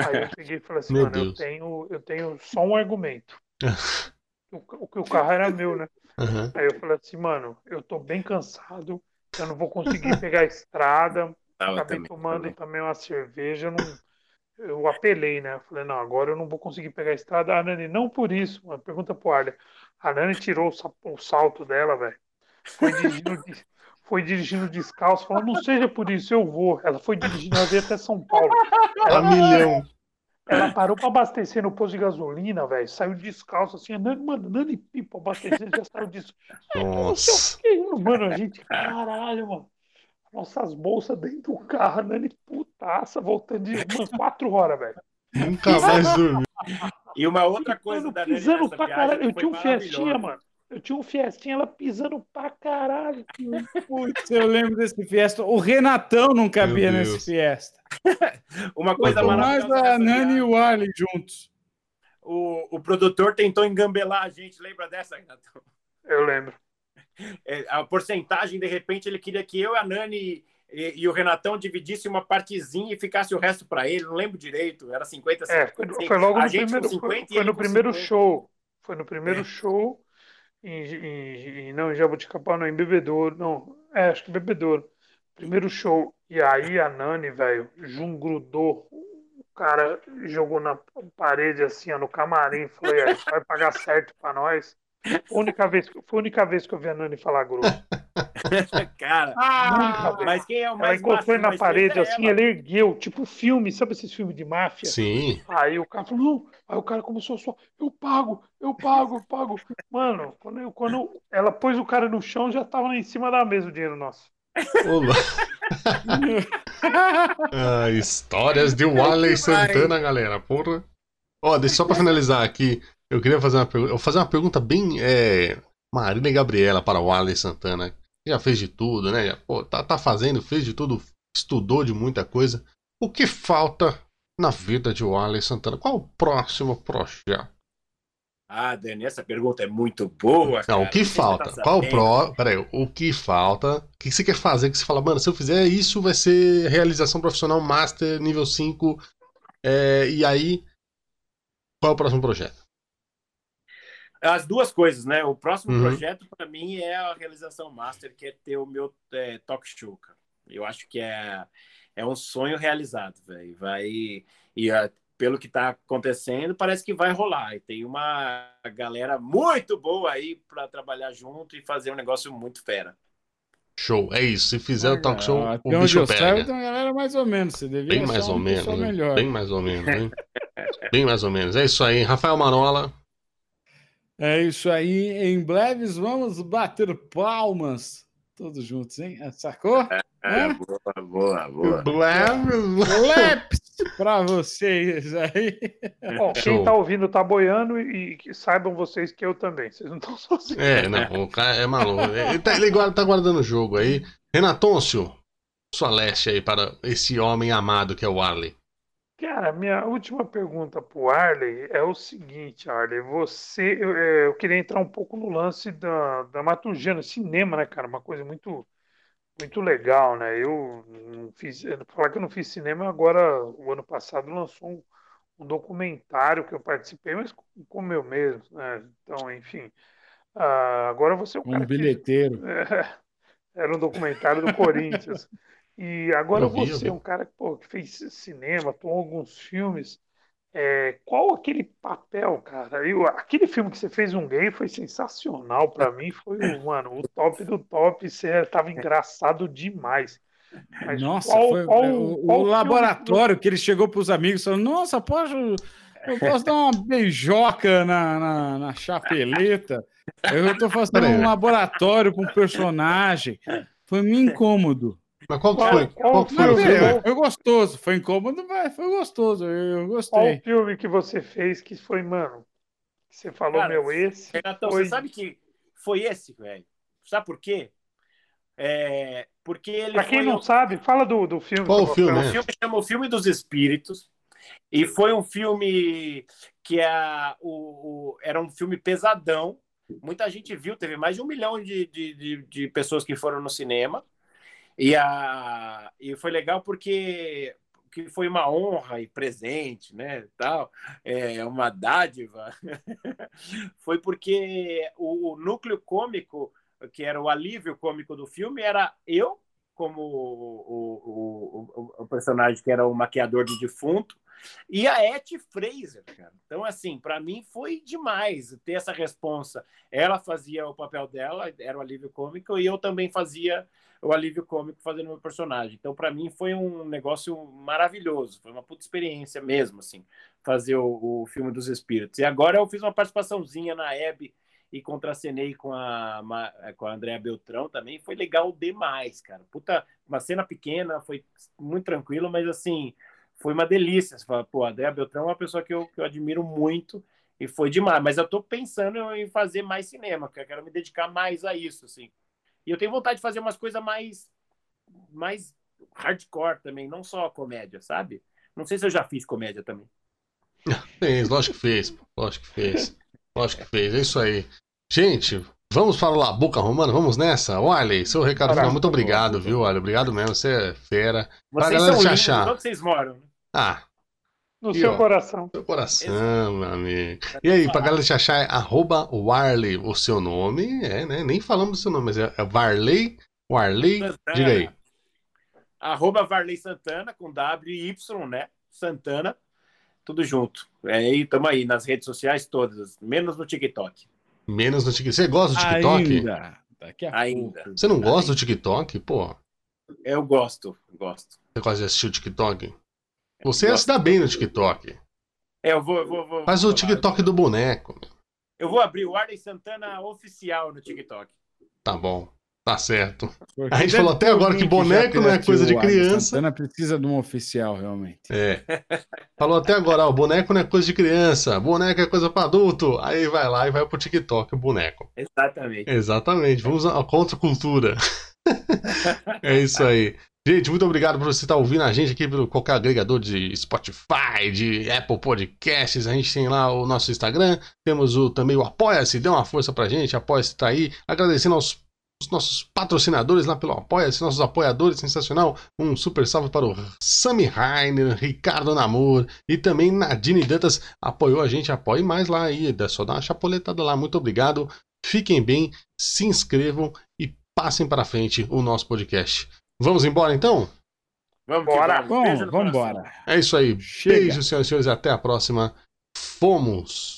Aí eu peguei e falei assim, Meu mano, eu Deus. tenho, eu tenho só um argumento. [LAUGHS] O, o, o carro era meu, né? Aham. Aí eu falei assim, mano, eu tô bem cansado, eu não vou conseguir pegar a estrada. Tava Acabei também. tomando também uma cerveja, eu, não, eu apelei, né? Eu falei, não, agora eu não vou conseguir pegar a estrada. A Nani, não por isso, mano. Pergunta pro Arlen. A Nani tirou o, sa- o salto dela, velho. Foi dirigindo, foi dirigindo descalço, falou, não seja por isso, eu vou. Ela foi dirigindo, ela veio até São Paulo. A milhão. Ela parou pra abastecer no posto de gasolina, velho. Saiu descalço assim, a Nani, mano, Nani Pipa abastecer, já saiu disso. Nossa. Mano, a gente, caralho, mano. Nossas bolsas dentro do carro, a Nani putaça, voltando de umas quatro horas, velho. Nunca mais dormi. E uma outra coisa Mano, da Nani nessa pra viagem caralho. Eu tinha um maravilhosa. mano. Eu tinha um Fiestinha, ela pisando pra caralho. Putz, eu lembro desse Fiesta. O Renatão não cabia nesse. Fiesta. [LAUGHS] Uma coisa Pô, mais maravilhosa. a Nani e o Arley juntos. o, o produtor tentou engambelar a gente, lembra dessa, Renatão? Eu lembro. É, a porcentagem, de repente, ele queria que eu, a Nani e, e o Renatão dividissem uma partezinha e ficasse o resto para ele. Não lembro direito, era 50, É, 50. foi, foi logo a no gente primeiro, com 50 foi, foi no primeiro 50. show. Foi no primeiro É. show em, em, em- não, em Jabuticabal, não, em Bebedouro, não, é, acho que Bebedouro. Primeiro show. E aí a Nani, velho, Jun grudou. O cara jogou na parede assim, ó, no camarim. Aí, vai pagar certo pra nós. Única vez, foi a única vez que eu vi a Nani falar grosso. [LAUGHS] Cara, Nunca, velho. mas quem é o Ela mais encostou ele macio na parede é assim, ela. ele ergueu, tipo filme, sabe esses filmes de máfia? Sim. Aí o cara falou, não. Aí o cara começou só, eu pago, eu pago, eu pago. Mano, quando, eu- quando ela pôs o cara no chão, já tava lá em cima da mesa o dinheiro nosso. Olá. [LAUGHS] Ah, histórias de Wally Santana, galera. Porra. Ó, deixa só pra finalizar aqui. Eu queria fazer uma pergunta. Eu vou fazer uma pergunta bem. É, Marília e Gabriela para o Wally Santana. Já fez de tudo, né? Já, pô, tá, tá fazendo, fez de tudo, estudou de muita coisa. O que falta na vida de Wally Santana? Qual o próximo projeto? Ah, Dani, essa pergunta é muito boa. Não, cara. o que Você falta? tá Qual o pro... Peraí, o que falta? O que você quer fazer? Que você fala, mano, se eu fizer isso, vai ser realização profissional Master nível 5. É, e aí, qual é o próximo projeto? As duas coisas, né? O próximo Uhum. projeto, para mim, é a realização master, que é ter o meu é, talk show, cara. Eu acho que é, é um sonho realizado, velho. Vai. E ah, pelo que está acontecendo, parece que vai rolar. E tem uma galera muito boa aí para trabalhar junto e fazer um negócio muito fera. Show, é isso. Se fizer o talk show, Até o onde bicho eu pega. tem uma galera mais ou menos. Você devia Bem mais ou uma menos. né? melhor. Bem mais ou menos, hein? Bem mais ou menos. É isso aí. Rafael Marola. É isso aí. Em breves vamos bater palmas. Todos juntos, hein? Sacou? É, boa, boa, Claps pra vocês aí. [LAUGHS] Bom, quem tá ouvindo tá boiando e que saibam vocês que eu também. Vocês não estão [LAUGHS] sozinhos. É, não, o cara é maluco. Ele tá, ele guarda- tá guardando o jogo aí. Renatôncio, sua leste aí para esse homem amado que é o Arley. Cara, minha última pergunta pro Arley é o seguinte, Arley. Você, eu, é, eu queria entrar um pouco no lance da dramaturgia, no cinema, né, cara? Uma coisa muito, muito legal, né? Eu não fiz, eu- falar que eu não fiz cinema agora, o ano passado lançou um, um documentário que eu participei, mas com, com eu mesmo, né? Então, enfim. Ah, agora você é um Um cara que bilheteiro. [LAUGHS] é, era um documentário do Corinthians. E agora Eu você vi. é um cara que, pô, que fez cinema, atuou alguns filmes. É, qual aquele papel, cara? Eu, aquele filme que você fez um gay foi sensacional pra mim. Foi, o, mano, o top do top. Você tava engraçado demais. Mas Nossa, qual- foi qual- o, o qual filme laboratório que ele chegou para os amigos falou: Nossa, posso, eu posso dar uma beijoca na, na, na chapeleta. Eu estou fazendo um né? laboratório com personagem. Foi meio incômodo. Mas qual que Qual- foi? qual Qual que foi o filme? filme? é, foi gostoso. Foi incômodo, mas foi gostoso. Eu, eu Qual gostei. filme que você fez que foi, mano? Que você falou, Cara, meu, esse Renatão, foi. você sabe que foi esse, velho? Sabe por quê? É, porque ele Pra quem foi não um- sabe, fala do, do filme. Qual o filme? O filme chama O Filme dos Espíritos. E foi um filme que é, o, o- era um filme pesadão. Muita gente viu, teve mais de um milhão de, de, de, de pessoas que foram no cinema. E, a, e foi legal porque que foi uma honra e presente, né, tal, é uma dádiva, [LAUGHS] foi porque o, o, núcleo cômico, que era o alívio cômico do filme, era eu como o, o, o personagem que era o maquiador de defunto e a Etty Fraser, cara. Então, assim, para mim foi demais ter essa responsa. Ela fazia o papel dela, era o alívio cômico, e eu também fazia o alívio cômico fazendo meu personagem. Então, para mim, foi um negócio maravilhoso. Foi uma puta experiência mesmo, assim, fazer o, o filme dos espíritos. E agora eu fiz uma participaçãozinha na Hebe e contracenei com a, com a Andrea Beltrão também. Foi legal demais, cara. Puta, uma cena pequena, foi muito tranquilo, mas assim, foi uma delícia. Você fala, pô, a Andrea Beltrão é uma pessoa que eu, que eu admiro muito e foi demais. Mas eu tô pensando em fazer mais cinema, porque eu quero me dedicar mais a isso, assim. E eu tenho vontade de fazer umas coisas mais, mais hardcore também, não só comédia, sabe? Não sei se eu já fiz comédia também. [LAUGHS] Fez, lógico que fez, lógico que fez. Lógico que fez, é isso aí. Gente, vamos para o La Boca Romana, vamos nessa? Wiley, seu recado final, muito obrigado, viu, Wiley? Obrigado mesmo, você é fera. Vocês pra galera te achar. Onde vocês moram? Ah, no e, seu ó, coração. Seu coração, meu amigo. E aí, pra galera te achar, é arroba Warley, o seu nome, é, né? Nem falamos do seu nome, mas é, é Varley, Warley, Santana. diga aí. Arroba Varley Santana, com W e Y, né? Santana, tudo junto. É aí, tamo aí, nas redes sociais todas, menos no TikTok. Menos no TikTok. Você gosta do TikTok? Ainda. Daqui a Ainda. Pouco. Você não gosta Ainda. do TikTok, pô? Eu gosto, gosto. Você gosta de assistir o TikTok? Você se dá bem no TikTok. É, eu vou. vou, vou Faz o TikTok do boneco. Eu vou abrir o Arley Santana oficial no TikTok. Tá bom. Tá certo. Porque a gente falou até agora que boneco não é coisa de criança. Santana precisa de um oficial, realmente. É. Falou até agora, ó, boneco não é coisa de criança, boneco é coisa para adulto. Aí vai lá e vai pro TikTok o boneco. Exatamente. Exatamente. Vamos à contra-cultura. [LAUGHS] é isso aí. Gente, muito obrigado por você estar ouvindo a gente aqui pelo qualquer agregador de Spotify, de Apple Podcasts. A gente tem lá o nosso Instagram, temos o, também o Apoia-se, dê uma força pra gente, Apoia-se tá aí. Agradecendo aos os nossos patrocinadores lá pelo Apoia-se, nossos apoiadores, sensacional. Um super salve para o Sami Rainer, Ricardo Namor e também Nadine Dantas apoiou a gente. Apoie mais lá aí, é só dar uma chapoletada lá. Muito obrigado. Fiquem bem, se inscrevam e passem para frente o nosso podcast. Vamos embora então? Vamos embora. Vamos, vamos embora. É isso aí. Chega. Beijo, senhoras e senhores. Até a próxima. Fomos.